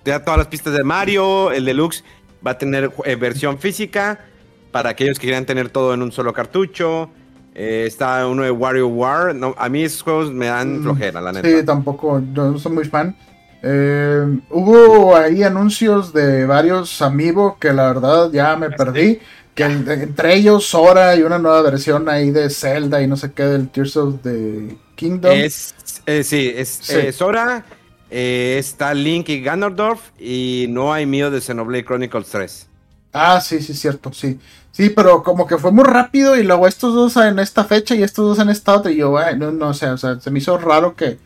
Ya todas las pistas de Mario, el Deluxe va a tener eh, versión física para aquellos que quieran tener todo en un solo cartucho. Eh, está uno de Wario War. No, a mí esos juegos me dan Mm, flojera, la neta. Sí, tampoco, yo no soy muy fan. Eh, hubo ahí anuncios de varios amigos que la verdad ya me perdí. Que entre ellos Sora y una nueva versión ahí de Zelda y no sé qué del Tears of the Kingdom. Es, eh, sí, es Sí. eh, Sora, eh, está Link y Ganondorf y no hay mío de Xenoblade Chronicles 3. Ah, sí, sí, cierto, sí. Sí, pero como que fue muy rápido y luego estos dos en esta fecha y estos dos en esta otra. Y yo, ay, no, no sé, o sea, se me hizo raro que,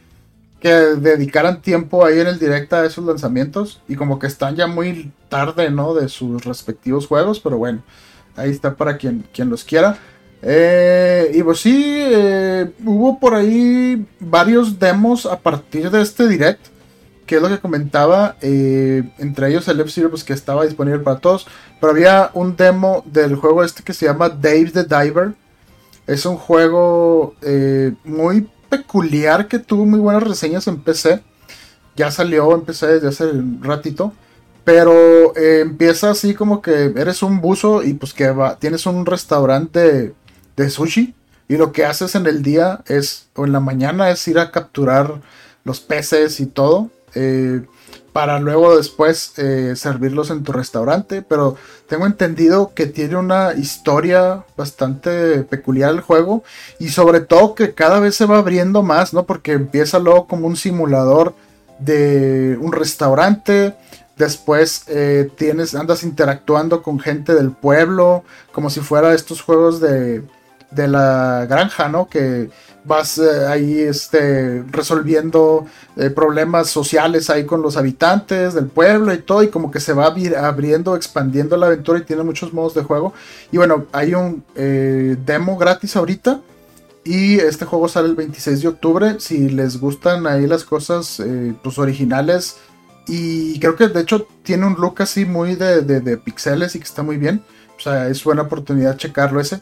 que dedicaran tiempo ahí en el directo a esos lanzamientos. Y como que están ya muy tarde, ¿no? De sus respectivos juegos, pero bueno, ahí está para quien, quien los quiera. Eh, y pues sí, eh, hubo por ahí varios demos a partir de este direct que es lo que comentaba, eh, entre ellos el F-Zero, pues que estaba disponible para todos, pero había un demo del juego este que se llama Dave the Diver. Es un juego eh, muy peculiar que tuvo muy buenas reseñas en PC. Ya salió en PC desde hace un ratito. Pero eh, empieza así como que eres un buzo y pues que va, tienes un restaurante de, sushi. Y lo que haces en el día es, o en la mañana, es ir a capturar los peces y todo. Eh, para luego después eh, servirlos en tu restaurante. Pero tengo entendido que tiene una historia bastante peculiar el juego. Y sobre todo que cada vez se va abriendo más, ¿no? Porque empieza luego como un simulador de un restaurante. Después eh, tienes, andas interactuando con gente del pueblo. Como si fuera estos juegos de, de la granja, ¿no? Que vas eh, ahí este, resolviendo eh, problemas sociales ahí con los habitantes del pueblo y todo, y como que se va abri- abriendo, expandiendo la aventura y tiene muchos modos de juego. Y bueno, hay un eh, demo gratis ahorita. Y este juego sale el 26 de octubre. Si les gustan ahí las cosas pues originales. Y creo que de hecho tiene un look así muy de, de, de pixeles y que está muy bien. O sea, es buena oportunidad checarlo ese.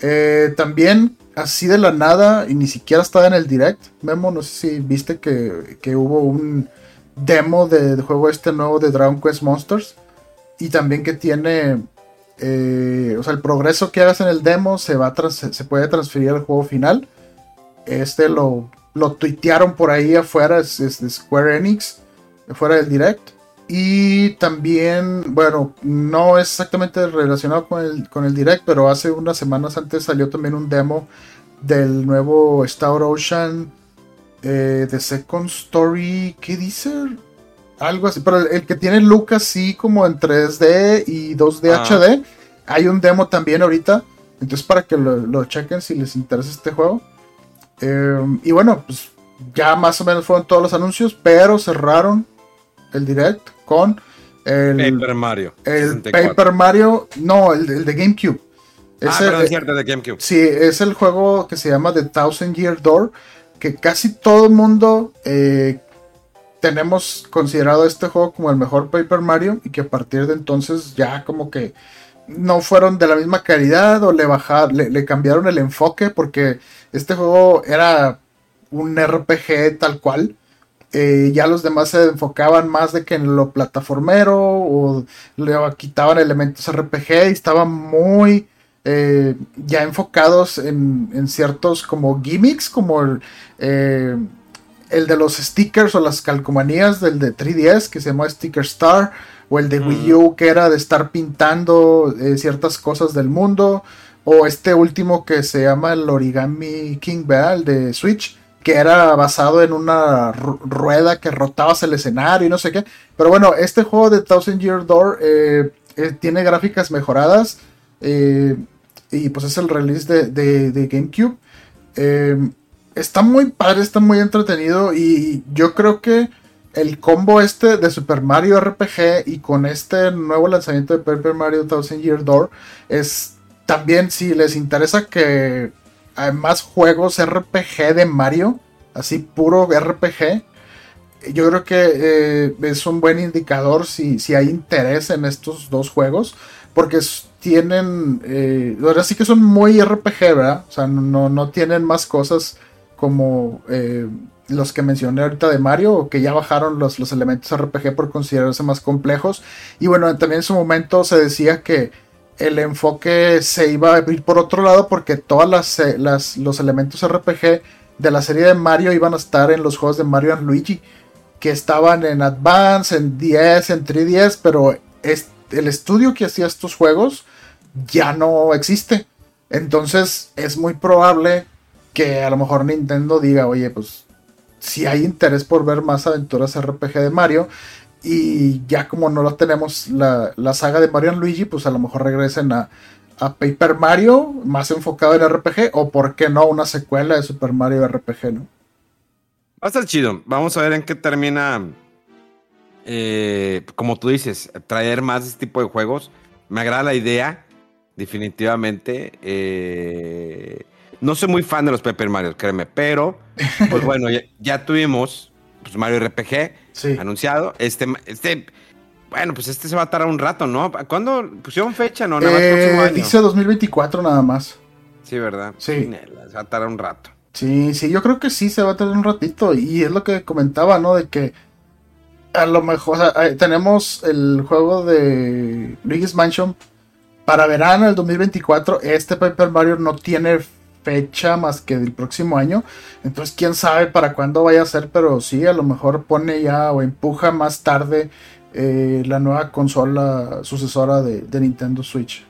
Eh, también, así de la nada, y ni siquiera estaba en el direct, Memo, no sé si viste que, que hubo un demo de, juego este nuevo de Dragon Quest Monsters. Y también que tiene, eh, o sea, el progreso que hagas en el demo se, va se puede transferir al juego final. Este lo, lo tuitearon por ahí afuera, es, es de Square Enix, fuera del direct. Y también, bueno, no es exactamente relacionado con el, con el direct, pero hace unas semanas antes salió también un demo del nuevo Star Ocean eh, The Second Story. ¿Qué dice? Algo así, pero el, el que tiene look así como en 3D y 2D Ah. HD. Hay un demo también ahorita. Entonces, para que lo, lo chequen si les interesa este juego. Eh, y bueno, pues ya más o menos fueron todos los anuncios, pero cerraron el direct con el, Paper Mario. el 64. Paper Mario, no, el, el de GameCube. Ah, Ese- perdón, es cierto, de GameCube. Sí, es el juego que se llama The Thousand Year Door, que casi todo el mundo eh, tenemos considerado este juego como el mejor Paper Mario y que a partir de entonces ya como que no fueron de la misma calidad o le bajaron, le, le cambiaron el enfoque porque este juego era un RPG tal cual. Eh, ya los demás se enfocaban más de que en lo plataformero o le quitaban elementos RPG y estaban muy eh, ya enfocados en, en ciertos como gimmicks como el, eh, el de los stickers o las calcomanías del de 3DS que se llama Sticker Star o el de Wii U que era de estar pintando ciertas cosas del mundo o este último que se llama el Origami King, ¿verdad? El de Switch que era basado en una ru- rueda que rotabas el escenario y no sé qué. Pero bueno, este juego de Thousand Year Door eh, eh, tiene gráficas mejoradas eh, y pues es el release de, de- GameCube. Está muy padre, está muy entretenido y yo creo que el combo este de Super Mario RPG y con este nuevo lanzamiento de Paper Mario Thousand Year Door es también si les interesa que más juegos RPG de Mario, así puro RPG, yo creo que eh, es un buen indicador si, si hay interés en estos dos juegos, porque tienen, eh, ahora sí que son muy RPG, ¿verdad? O sea, no, no tienen más cosas como eh, los que mencioné ahorita de Mario, que ya bajaron los, los elementos RPG por considerarse más complejos. Y bueno, también en su momento se decía que el enfoque se iba a ir por otro lado porque todas las, eh, las, los elementos RPG de la serie de Mario iban a estar en los juegos de Mario and Luigi que estaban en Advance, en 10, en 3DS, pero el estudio que hacía estos juegos ya no existe. Entonces es muy probable que a lo mejor Nintendo diga, oye, pues si hay interés por ver más aventuras RPG de Mario, y ya como no lo tenemos la, la saga de Mario Luigi, pues a lo mejor regresen a, a Paper Mario, más enfocado en RPG, o por qué no, una secuela de Super Mario RPG, ¿no? Va a estar chido. Vamos a ver en qué termina. eh, como tú dices, traer más de este tipo de juegos. Me agrada la idea, definitivamente. Eh, no soy muy fan de los Paper Mario, créeme, pero pues bueno, ya, ya tuvimos pues, Mario RPG Sí. anunciado. Este, este, bueno, pues este se va a tardar un rato, ¿no? ¿Cuándo pusieron fecha? No, nada más próximo Eh, año. dice 2024 nada más. Sí, ¿verdad? Sí. Se va a tardar un rato. Sí, sí, yo creo que sí se va a tener un ratito. Y es lo que comentaba, ¿no? De que a lo mejor o sea, eh, tenemos el juego de Luigi's Mansion para verano del 2024. Este Paper Mario no tiene fecha más que del próximo año. Entonces, quién sabe para cuándo vaya a ser, pero sí, a lo mejor pone ya o empuja más tarde eh, la nueva consola sucesora de, de Nintendo Switch.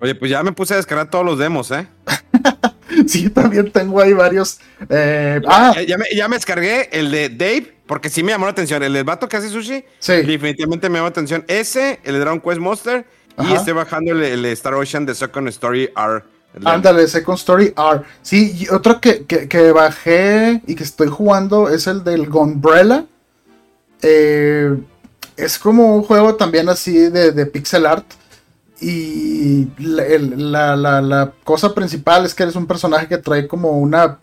Oye, pues ya me puse a descargar todos los demos, ¿eh? Sí, también tengo ahí varios. eh, ah, Ya, ya me, ya me descargué el de Dave, porque sí me llamó la atención. El del vato que hace sushi, sí. definitivamente me llamó la atención. Ese, el de Dragon Quest Monster, y estoy bajando el, el Star Ocean de Second Story R. Ándale, Second Story R. Sí, otro que, que- que bajé y que estoy jugando es el del Gonbrella. Eh, es como un juego también así de, de pixel art. Y la, la- la- cosa principal es que eres un personaje que trae como una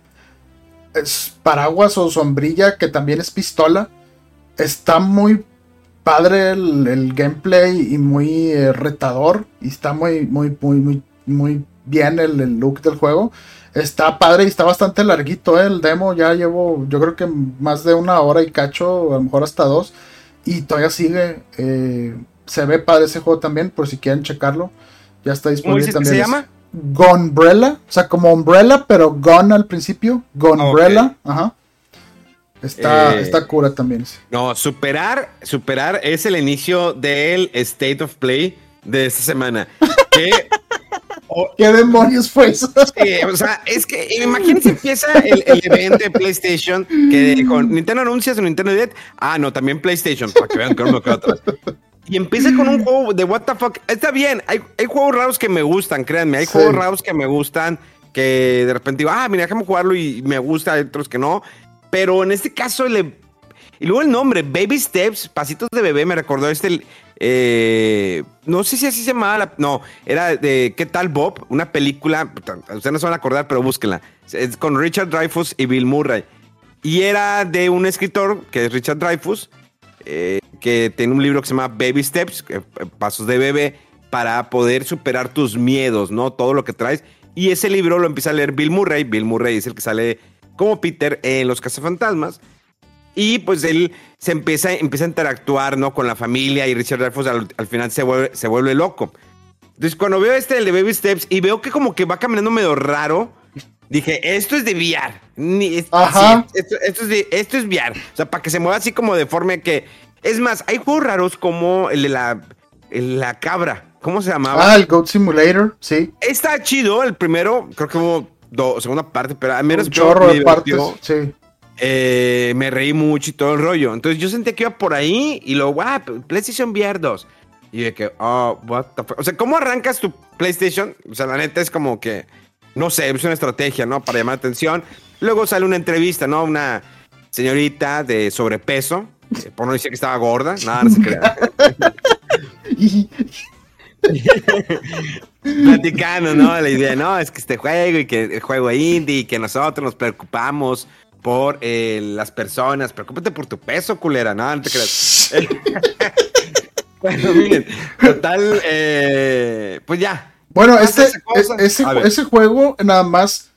paraguas o sombrilla que también es pistola. Está muy padre el, el gameplay y muy eh, retador. Y está muy, muy, muy, muy bien el, el look del juego. Está padre y está bastante larguito eh, el demo. Ya llevo, yo creo que más de una hora y cacho, a lo mejor hasta dos. Y todavía sigue. eh, se ve padre ese juego también, por si quieren checarlo. Ya está ¿Cómo disponible que también. se es llama? Gonbrella, o sea, como Umbrella, pero Gon al principio. Gonbrella, ajá. Está, Eh, está cura también. No, superar, superar es el inicio del State of Play de esta semana. Que, ¿Qué demonios fue eso? eh, o sea, es que imagínense empieza el, el evento de PlayStation que con Nintendo anuncia su Nintendo Direct. Ah, no, también PlayStation, para que vean que no me quedo atrás. Y empieza con un juego de what the fuck. Está bien, hay, hay juegos raros que me gustan, créanme. Hay Sí. juegos raros que me gustan, que de repente digo, ah, mira, déjame jugarlo y me gusta, hay otros que no. Pero en este caso, le... y luego el nombre, Baby Steps, Pasitos de Bebé, me recordó este... eh, no sé si así se llamaba, la- no, era de ¿Qué tal Bob? Una película, ustedes no se van a acordar, pero búsquenla. Es con Richard Dreyfuss y Bill Murray. Y era de un escritor, que es Richard Dreyfuss, eh, que tiene un libro que se llama Baby Steps, eh, Pasos de Bebé, para poder superar tus miedos, ¿no? Todo lo que traes. Y ese libro lo empieza a leer Bill Murray. Bill Murray es el que sale como Peter en Los Cazafantasmas. Y pues él se empieza, empieza a interactuar, ¿no? Con la familia y Richard Dreyfuss al, al final se vuelve, se vuelve loco. Entonces cuando veo este, el de Baby Steps, y veo que como que va caminando medio raro, dije, esto es de VR. Ni- es- Ajá. sí, esto, esto es de, esto es VR. O sea, para que se mueva así como de forma que... Es más, hay juegos raros como el de la, el- la cabra. ¿Cómo se llamaba? Ah, el Goat Simulator, sí. Está chido, el primero, creo que hubo do- segunda parte, pero al menos Un chorro me de partes, sí. Eh, me reí mucho y todo el rollo. Entonces yo sentí que iba por ahí y luego, ah, PlayStation VR 2. Y de que, oh, what the fuck. O sea, ¿cómo arrancas tu PlayStation? O sea, la neta es como que, no sé, es una estrategia, ¿no? Para llamar la atención. Luego sale una entrevista, ¿no? Una señorita de sobrepeso. eh, Por no decir que estaba gorda, nada, no se crea. Platicando, ¿no? La idea, no, es que este juego y que el juego indie y que nosotros nos preocupamos por eh, las personas. Preocúpate por tu peso, culera, no, no te creas. bueno, miren, total, eh, pues ya. Bueno, este, es- ese, ese juego nada más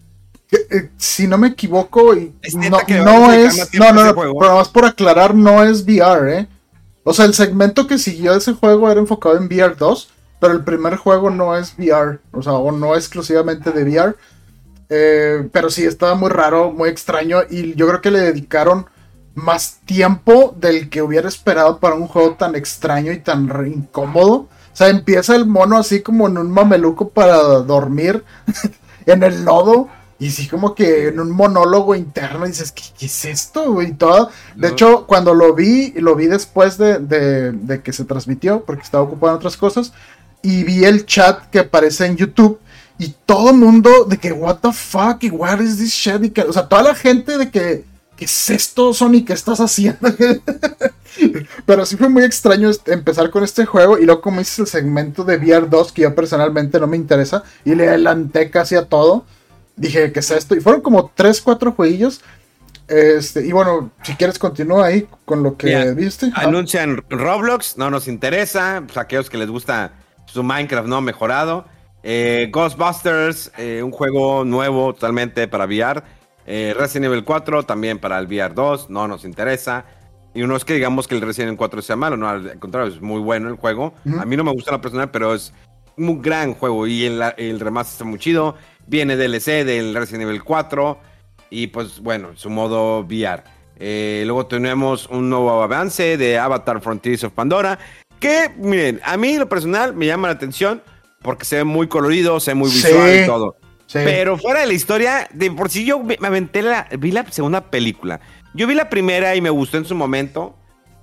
Eh, si no me equivoco, Es no, es. No, no. Pero más por aclarar, no es VR, ¿eh? O sea, el segmento que siguió ese juego era enfocado en VR 2, pero el primer juego no es VR, o sea, o no exclusivamente de VR. Eh, pero sí, estaba muy raro, muy extraño, y yo creo que le dedicaron más tiempo del que hubiera esperado para un juego tan extraño y tan incómodo. O sea, empieza el mono así como en un mameluco para dormir en el lodo. Y sí, como que en un monólogo interno dices, ¿qué, qué es esto? Y todo. De No. hecho, cuando lo vi, lo vi después de, de- de que se transmitió, porque estaba ocupado en otras cosas. Y vi el chat que aparece en YouTube. Y todo el mundo de que, what the fuck, y what is this shit? Y que, o sea, toda la gente de que, ¿qué es esto, Sony? ¿Qué estás haciendo? Pero sí fue muy extraño este- empezar con este juego. Y luego, como dices, el segmento de VR 2, que yo personalmente no me interesa. Y le adelanté casi a todo. Dije, ¿qué es esto? Y fueron como 3, 4 jueguillos. Este, y bueno, si quieres continúa ahí con lo que Mira, viste. Ah, Anuncian Roblox, no nos interesa. Pues aquellos que les gusta su Minecraft no mejorado. Eh, Ghostbusters, eh, un juego nuevo totalmente para VR. Eh, Resident Evil 4 también para el VR 2, no nos interesa. Y no es que digamos que el Resident Evil 4 sea malo, no, al contrario, es muy bueno el juego. A mí no me gusta la personal, pero es un gran juego y el, el remaster está muy chido. Viene DLC del Resident Evil 4 y pues bueno, su modo VR. Luego tenemos un nuevo avance de Avatar Frontiers of Pandora. Que, miren, a mí lo personal me llama la atención porque se ve muy colorido, se ve muy Sí. visual y todo. Sí. Pero fuera de la historia, de por si yo me aventé la, vi la segunda película. Yo vi la primera y me gustó en su momento.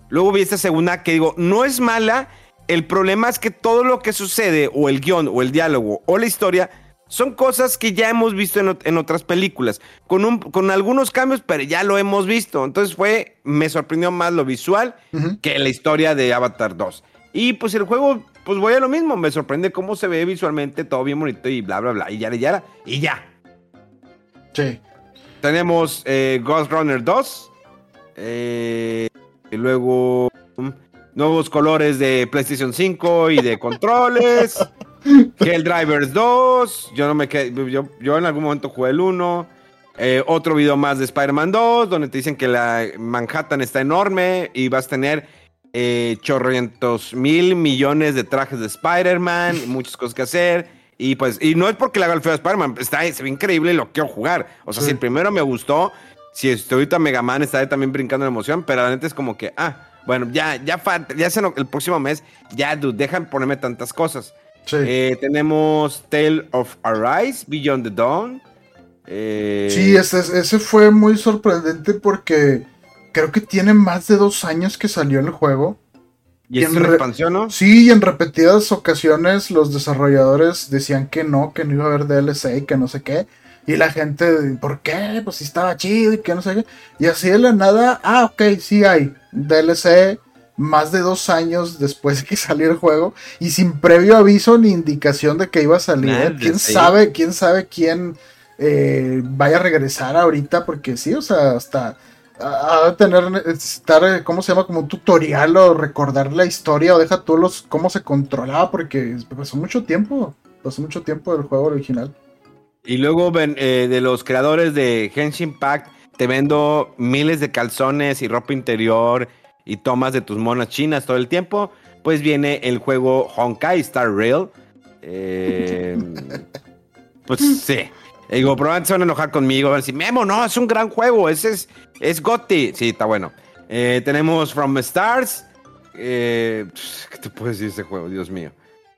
Luego vi esta segunda que digo, no es mala. El problema es que todo lo que sucede, o el guion, o el diálogo, o la historia, son cosas que ya hemos visto en, ot- en otras películas. Con, un, con algunos cambios, pero ya lo hemos visto. Entonces fue, me sorprendió más lo visual que la historia de Avatar 2. Y pues el juego, pues voy a lo mismo. Me sorprende cómo se ve visualmente, todo bien bonito y bla, bla, bla. Y ya, y ya, y ya. Sí. Tenemos eh, Ghost Runner 2. eh, y luego mm, nuevos colores de PlayStation 5 y de controles. Drivers 2. Yo no me quedé- yo, yo en algún momento jugué el 1. Eh, otro video más de Spider-Man 2, donde te dicen que la Manhattan está enorme y vas a tener eh, chorrientos mil millones de trajes de Spider-Man, muchas cosas que hacer. Y pues, y no es porque le haga el feo a Spider-Man, está, se ve increíble y lo quiero jugar. O sea, Sí. si el primero me gustó, si estoy ahorita Mega Man estaré también brincando de emoción, pero la neta es como que, ah, bueno, ya, ya falta, ya no- el próximo mes, ya, dude, dejan ponerme tantas cosas. Sí. Eh, tenemos Tale of Arise, Beyond the Dawn. Eh, Sí, ese, ese fue muy sorprendente porque creo que tiene más de dos años que salió el juego. y es en expansión, ¿no? Sí, y en repetidas ocasiones los desarrolladores decían que no, que no iba a haber DLC y que no sé qué. Y la gente, ¿por qué? Pues si estaba chido y que no sé qué. Y así de la nada, ah, ok, sí hay DLC más de dos años después de que salió el juego y sin previo aviso ni indicación de que iba a salir. ¿Quién sabe, quién sabe quién eh, vaya a regresar ahorita? Porque sí, o sea, hasta a, a tener necesitar eh, cómo se llama como un tutorial o recordar la historia o deja tú los cómo se controlaba porque pasó mucho tiempo pasó mucho tiempo del juego original Y luego ven, eh, de los creadores de Genshin Impact, te vendo miles de calzones y ropa interior y tomas de tus monas chinas todo el tiempo. Pues viene el juego Honkai Star Rail. Eh, pues sí. Y digo, probablemente se van a enojar conmigo. Van a decir, Memo, no, es un gran juego. Ese es, es Gotti. Sí, está bueno. Eh, tenemos From Stars. Eh, ¿Qué te puedo decir de ese juego? Dios mío.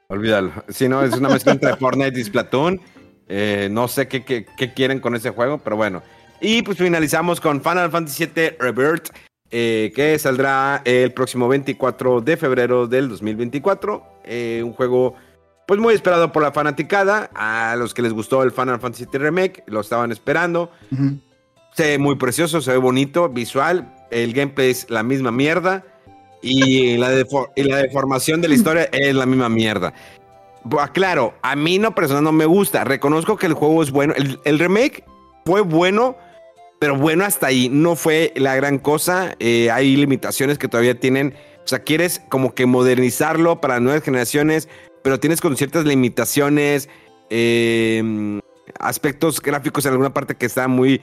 Olvídalo. Si no, es una mezcla entre Fortnite y Splatoon. Eh, no sé qué, qué- qué quieren con ese juego, pero bueno. Y pues finalizamos con Final Fantasy VII Rebirth, eh, que saldrá el próximo 24 de febrero del 2024. Eh, un juego pues muy esperado por la fanaticada. A los que les gustó el Final Fantasy VII Remake, lo estaban esperando. Se ve muy precioso, se ve bonito, visual. El gameplay es la misma mierda. Y la, defo- y la deformación de la historia es la misma mierda. Claro, a mí no personal no me gusta. Reconozco que el juego es bueno. El, el remake fue bueno, pero bueno hasta ahí. No fue la gran cosa. Eh, hay limitaciones que todavía tienen. O sea, quieres como que modernizarlo para nuevas generaciones, pero tienes con ciertas limitaciones. eh, aspectos gráficos en alguna parte que estaban muy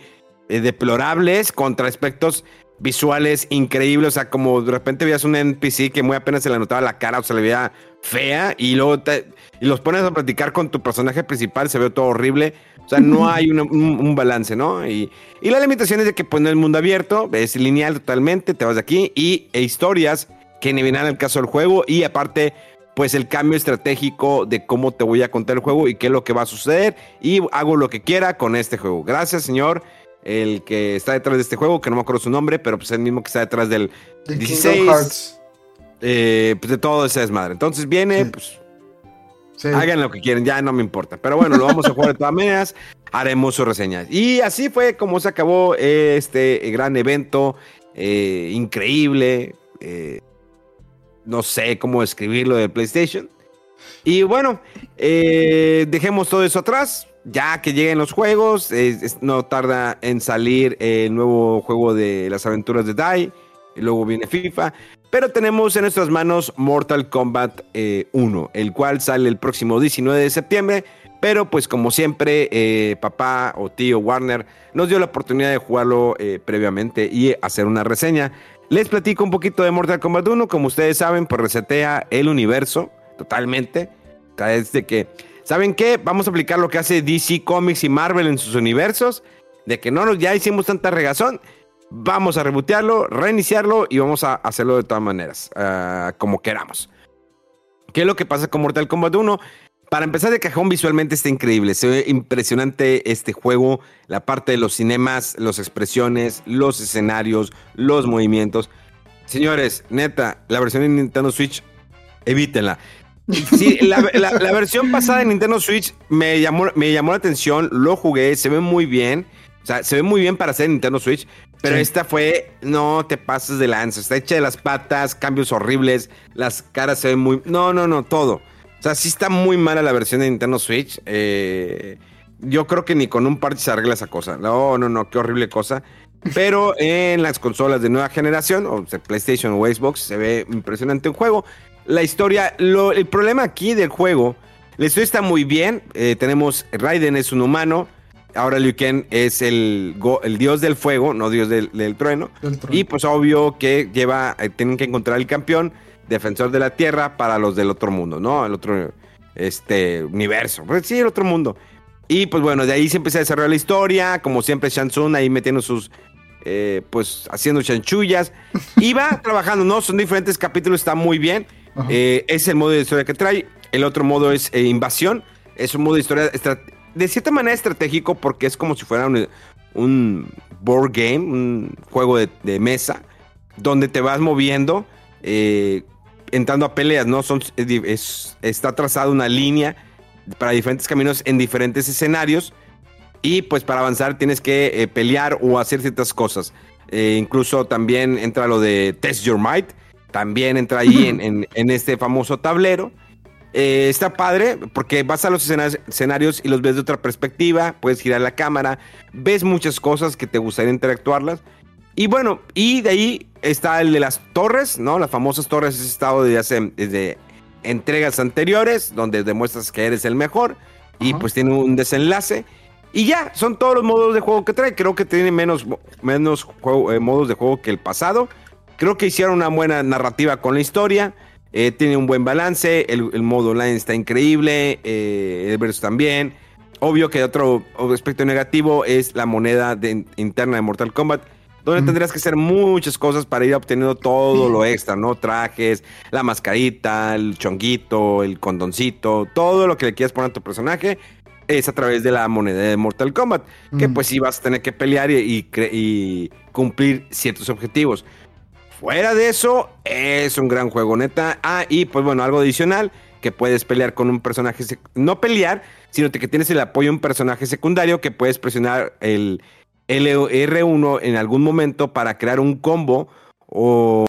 eh, deplorables contra aspectos visuales increíbles. O sea, como de repente veías un NPC que muy apenas se le notaba la cara o se le veía fea y luego te, y los pones a platicar con tu personaje principal, se ve todo horrible. O sea, no hay un, balance, ¿no? Y, y, la limitación es de que pues, el mundo abierto es lineal totalmente, te vas de aquí y e historias que ni vienen al caso del juego y aparte pues el cambio estratégico de cómo te voy a contar el juego y qué es lo que va a suceder y hago lo que quiera con este juego. Gracias, señor. El que está detrás de este juego, que no me acuerdo su nombre, pero pues el mismo que está detrás del 16. Eh, pues de todo ese desmadre. Entonces viene, pues Hagan lo que quieren, ya no me importa. Pero bueno, lo vamos a jugar de todas maneras. Haremos su reseña. Y así fue como se acabó este gran evento. Eh, increíble. Eh, no sé cómo escribirlo de PlayStation. Y bueno, eh, dejemos todo eso atrás. Ya que lleguen los juegos, no tarda en salir el nuevo juego de las aventuras de Dai. Y luego viene FIFA. Pero tenemos en nuestras manos Mortal Kombat 1, eh, el cual sale el próximo 19 de septiembre. Pero pues como siempre, eh, papá o tío Warner nos dio la oportunidad de jugarlo eh, previamente y hacer una reseña. Les platico un poquito de Mortal Kombat 1. Como ustedes saben, pues resetea el universo totalmente. Desde que, ¿saben qué? Vamos a aplicar lo que hace DC Comics y Marvel en sus universos. De que no nos ya hicimos tanta regazón vamos a rebotearlo, reiniciarlo y vamos a hacerlo de todas maneras, ah, como queramos. ¿Qué es lo que pasa con Mortal Kombat 1? Para empezar de cajón visualmente está increíble, se ve impresionante este juego, la parte de los cinemas, las expresiones, los escenarios, los movimientos. Señores, neta, la versión de Nintendo Switch, evítenla. Sí, la, versión pasada de Nintendo Switch me llamó, me llamó la atención, lo jugué, se ve muy bien. O sea, se ve muy bien para hacer Nintendo Switch, pero esta fue, no te pases de lanza, está hecha de las patas, cambios horribles, las caras se ven muy... No, no, no, todo. O sea, sí está muy mala la versión de Nintendo Switch. Eh, yo creo que ni con un parche se arregla esa cosa. No, no, no, qué horrible cosa. Pero en las consolas de nueva generación, o sea, PlayStation o Xbox, se ve impresionante el juego. La historia, el problema aquí del juego, la historia está muy bien. Eh, tenemos, Raiden es un humano Ahora Liu Kang es el, el dios del fuego, no dios del, trueno. Y pues obvio que lleva, eh, tienen que encontrar el campeón, defensor de la tierra para los del otro mundo, ¿no? El otro este, universo. Pues sí, el otro mundo. Y pues bueno, de ahí se empieza a desarrollar la historia, como siempre Shansun ahí metiendo sus, eh, pues haciendo chanchullas. Y va trabajando, ¿no? Son diferentes capítulos, está muy bien. Eh, es el modo de historia que trae. El otro modo es invasión. Es un modo de historia de cierta manera estratégico porque es como si fuera un, board game, un juego de, mesa, donde te vas moviendo, eh, entrando a peleas, ¿no? Son, está trazada una línea para diferentes caminos en diferentes escenarios y pues para avanzar tienes que eh, pelear o hacer ciertas cosas. Eh, incluso también entra lo de Test Your Might, también entra ahí en este famoso tablero. Eh, está padre porque vas a los escenarios y los ves de otra perspectiva, puedes girar la cámara, ves muchas cosas que te gustaría interactuarlas. Y bueno, y de ahí está el de las torres, ¿no? Las famosas torres es estado hace desde entregas anteriores, donde demuestras que eres el mejor y pues tiene un desenlace. Y ya, son todos los modos de juego que trae. Creo que tiene menos, menos eh, modos de juego que el pasado. Creo que hicieron una buena narrativa con la historia. Eh, tiene un buen balance, el, modo online está increíble, eh, el versus también. Obvio que otro aspecto negativo es la moneda interna de Mortal Kombat, donde tendrías que hacer muchas cosas para ir obteniendo todo lo extra, ¿no? Trajes, la mascarita, el chonguito, el condoncito, todo lo que le quieras poner a tu personaje es a través de la moneda de Mortal Kombat, que pues sí vas a tener que pelear y cumplir ciertos objetivos. Fuera de eso, es un gran juego, neta. Ah, y pues bueno, algo adicional, que puedes pelear con un personaje, no pelear, sino que tienes el apoyo de un personaje secundario que puedes presionar el LR1 en algún momento para crear un combo o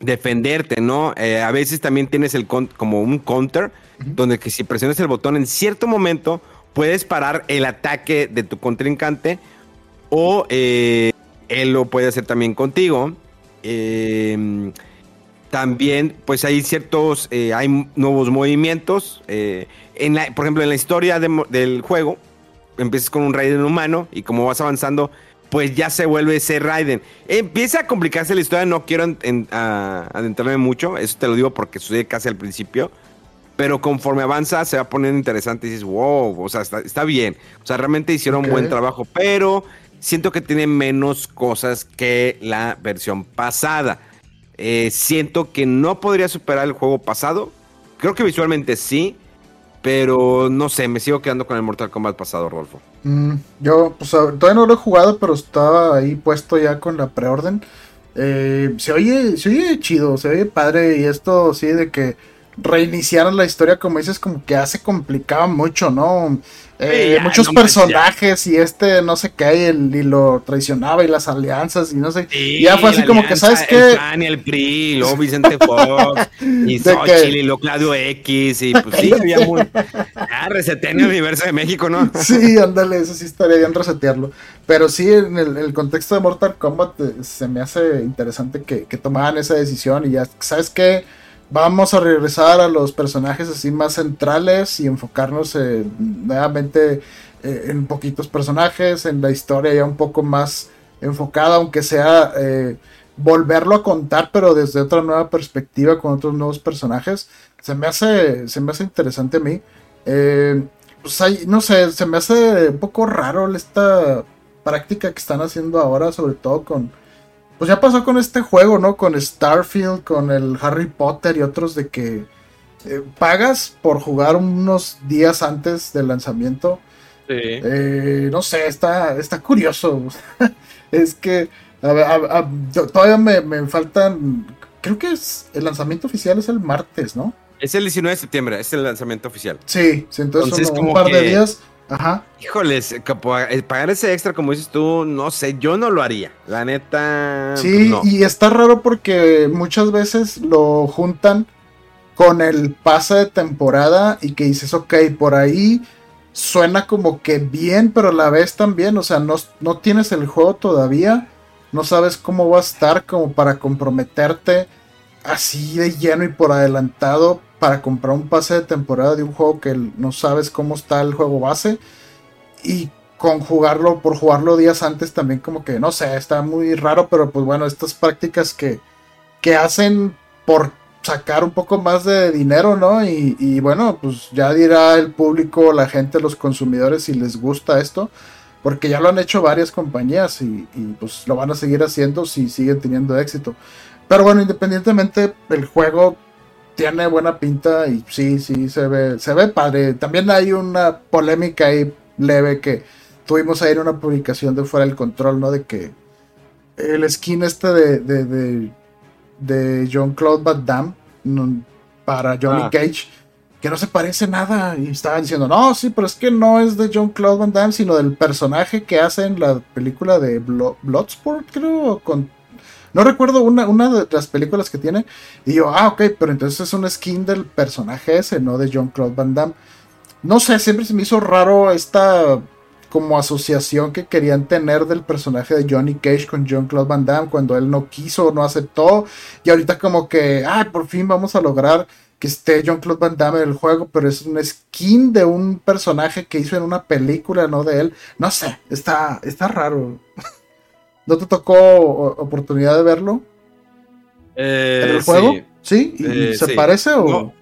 defenderte, ¿no? Eh, a veces también tienes el como un counter, donde que si presionas el botón en cierto momento puedes parar el ataque de tu contrincante o eh, él lo puede hacer también contigo. Em, también, pues hay ciertos, eh, hay nuevos movimientos. En la, por ejemplo, en la historia del juego, empiezas con un Raiden humano y como vas avanzando, pues ya se vuelve ese Raiden. Empieza a complicarse la historia, no quiero adentrarme mucho, eso te lo digo porque sucede casi al principio. Pero conforme avanza se va poniendo interesante y dices, wow, o sea, está, bien. O sea, realmente hicieron un buen trabajo, pero siento que tiene menos cosas que la versión pasada. Eh, siento que no podría superar el juego pasado. Creo que visualmente sí, pero no sé, me sigo quedando con el Mortal Kombat pasado, Rolfo. Mm, yo, pues todavía no lo he jugado, pero estaba ahí puesto ya con la preorden. Eh, se oye, se oye chido, se oye padre y esto sí de que reiniciaron la historia, como dices, como que hace complicaba mucho, ¿no? Eh, muchos personajes y este no sé qué, el, y lo traicionaba y las alianzas y no sé. ya fue así como que, ¿sabes qué? El PAN y el PRI, luego Vicente Fox, y Xochitl, y luego Claudio X, y pues sí, había muy. Ah, resetear el universo de México, ¿no? sí, ándale, eso sí estaría bien resetearlo. Pero sí, en el, contexto de Mortal Kombat eh, se me hace interesante que, que tomaran esa decisión y ya, ¿sabes qué? Vamos a regresar a los personajes así más centrales y enfocarnos nuevamente eh, en poquitos personajes, en la historia ya un poco más enfocada, aunque sea eh, volverlo a contar, pero desde otra nueva perspectiva con otros nuevos personajes. Se me hace, se me hace interesante a mí. Eh, pues hay, no sé, se me hace un poco raro esta práctica que están haciendo ahora, sobre todo con, pues ya pasó con este juego, ¿no? Con Starfield, con el Harry Potter y otros de que eh, pagas por jugar unos días antes del lanzamiento. Sí. Eh, no sé, está, está curioso. es que todavía me, faltan. Creo que es el lanzamiento oficial es el martes, ¿no? Es el 19 de septiembre, es el lanzamiento oficial. Sí, entonces, un par de días Ajá. Híjoles, eh, pagar ese extra, como dices tú, no sé, yo no lo haría. La neta. Sí, y está raro porque muchas veces lo juntan con el pase de temporada y que dices, ok, por ahí suena como que bien, pero la ves también, o sea, no, no tienes el juego todavía, no sabes cómo va a estar como para comprometerte así de lleno y por adelantado para comprar un pase de temporada de un juego que no sabes cómo está el juego base y con jugarlo por jugarlo días antes también como que no sé, está muy raro, pero pues bueno, estas prácticas que, que hacen por sacar un poco más de dinero, ¿no? Y, bueno, pues ya dirá el público, la gente, los consumidores si les gusta esto, porque ya lo han hecho varias compañías y, y pues lo van a seguir haciendo si siguen teniendo éxito. Pero bueno, independientemente, el juego tiene buena pinta y sí, sí, se ve, se ve padre. También hay una polémica ahí leve que tuvimos ahí en una publicación de Fuera del Control, ¿no? De que el skin este de, de, de, John Claude Van Damme para Johnny ah. Cage, que no se parece nada. Y estaban diciendo, no, sí, pero es que no es de John Claude Van Damme, sino del personaje que hace en la película de Bloodsport, creo, con no recuerdo una, una de las películas que tiene. Y yo, ah, ok, pero entonces es un skin del personaje ese, no de John Claude Van Damme. No sé, siempre se me hizo raro esta como asociación que querían tener del personaje de Johnny Cage con John Claude Van Damme cuando él no quiso, no aceptó. Y ahorita como que, ah, por fin vamos a lograr que esté John Claude Van Damme en el juego, pero es un skin de un personaje que hizo en una película, no de él. No sé, está, está raro. ¿No te tocó oportunidad de verlo? Eh, ¿En el juego? ¿Sí? ¿Y eh, se parece o...?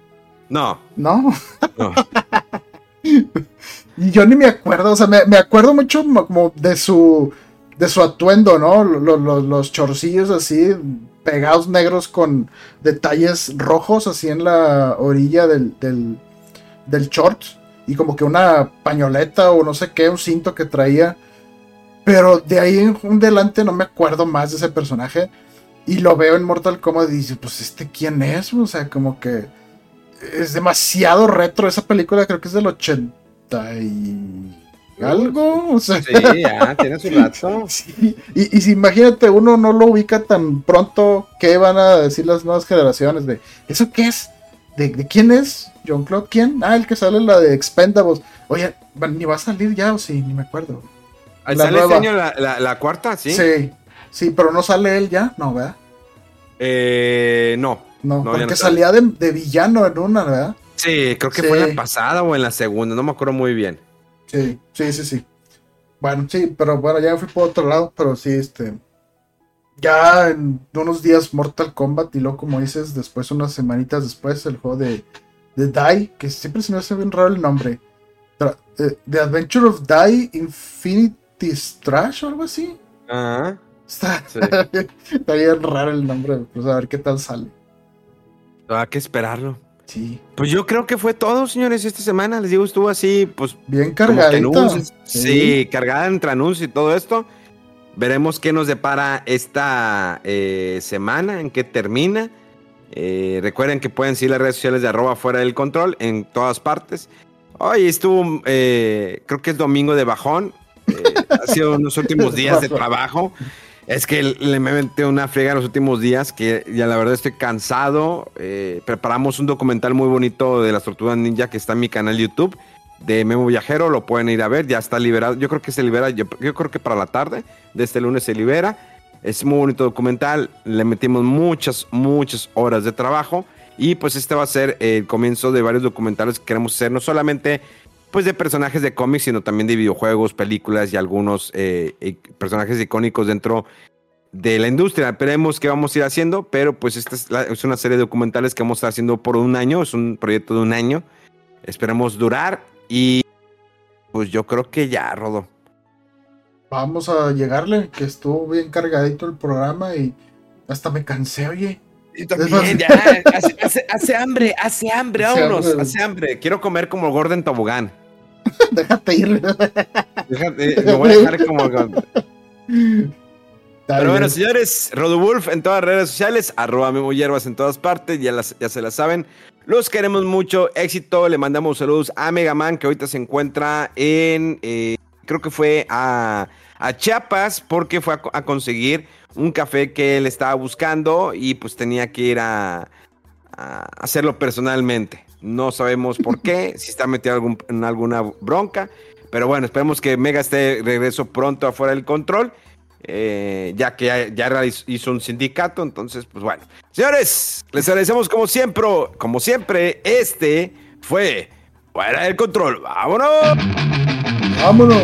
No. ¿No? No. yo ni me acuerdo, o sea, me, acuerdo mucho como de su de su atuendo, ¿no? Los, los, chorcillos así, pegados negros con detalles rojos así en la orilla del, del, del short. Y como que una pañoleta o no sé qué, un cinto que traía. Pero de ahí en un delante no me acuerdo más de ese personaje. Y lo veo en Mortal Kombat y dice, pues este quién es, o sea, como que es demasiado retro esa película, creo que es del 80 y algo, o sea. Sí, ya, tiene su rato. Y, si imagínate, uno no lo ubica tan pronto, ¿qué van a decir las nuevas generaciones de, ¿eso qué es? ¿De, quién es? ¿John Claude? ¿Quién? Ah, el que sale la de Expendables. Oye, ni va a salir ya o sí, ni me acuerdo. ¿Sale este año la, cuarta? Sí. Sí, sí, pero no sale él ya, no, ¿verdad? Eh, no. No, porque salía de, villano en una, ¿verdad? Sí, creo que fue en la pasada o en la segunda, no me acuerdo muy bien. Sí, sí, sí, sí. Bueno, sí, pero bueno, ya fui por otro lado, pero sí, este. Ya en unos días Mortal Kombat y luego, como dices, después, unas semanitas después, el juego de, de Die, que siempre se me hace bien raro el nombre. Tra- eh, The Adventure of Die Infinity Strash o algo así. Ajá. Está, Sí. está bien raro el nombre, pues a ver qué tal sale. Hay que esperarlo. Sí, Pues yo creo que fue todo, señores, esta semana. Les digo, estuvo así, pues bien cargadito. anuncios. Sí. cargada entre anuncios y todo esto. Veremos qué nos depara esta eh, semana, en qué termina. Eh, recuerden que pueden seguir las redes sociales de arroba fuera del control en todas partes. Hoy estuvo, eh, creo que es domingo de bajón. Eh, ha sido unos últimos días de trabajo. Es que le me metí una friega en los últimos días que ya la verdad estoy cansado. Eh, preparamos un documental muy bonito de las tortugas ninja que está en mi canal YouTube de Memo Viajero. Lo pueden ir a ver, ya está liberado. Yo creo que se libera, yo, yo creo que para la tarde de este lunes se libera. Es muy bonito documental. Le metimos muchas, muchas horas de trabajo. Y pues este va a ser el comienzo de varios documentales que queremos hacer, no solamente pues de personajes de cómics, sino también de videojuegos, películas y algunos eh, eh, personajes icónicos dentro de la industria. Esperemos que vamos a ir haciendo, pero pues esta es, la- es una serie de documentales que vamos a estar haciendo por un año, es un proyecto de un año. Esperemos durar y pues yo creo que ya, Rodo. Vamos a llegarle, que estuvo bien cargadito el programa y hasta me cansé, oye. Y también, ya, hace, hace- hace hambre, hace hambre, vámonos, hace hambre. Quiero comer como Gordon Tobogán. Déjate ir. Déjate, me voy a dejar como... Pero bueno, señores, Rodowulf en todas las redes sociales, arroba Memo Hierbas en todas partes, ya, las, ya se las saben. Los queremos mucho, éxito, le mandamos saludos a Megaman, que ahorita se encuentra en, eh, creo que fue a, a Chiapas, porque fue a, co- a conseguir un café que él estaba buscando y pues tenía que ir a, a hacerlo personalmente. No sabemos por qué, si está metido algún- en alguna bronca, pero bueno, esperemos que Mega esté de regreso pronto afuera del control. eh, ya que ya, ya hizo un sindicato, entonces, pues bueno. Señores, les agradecemos como siempre, como siempre, este fue Fuera del Control. ¡Vámonos! Vámonos.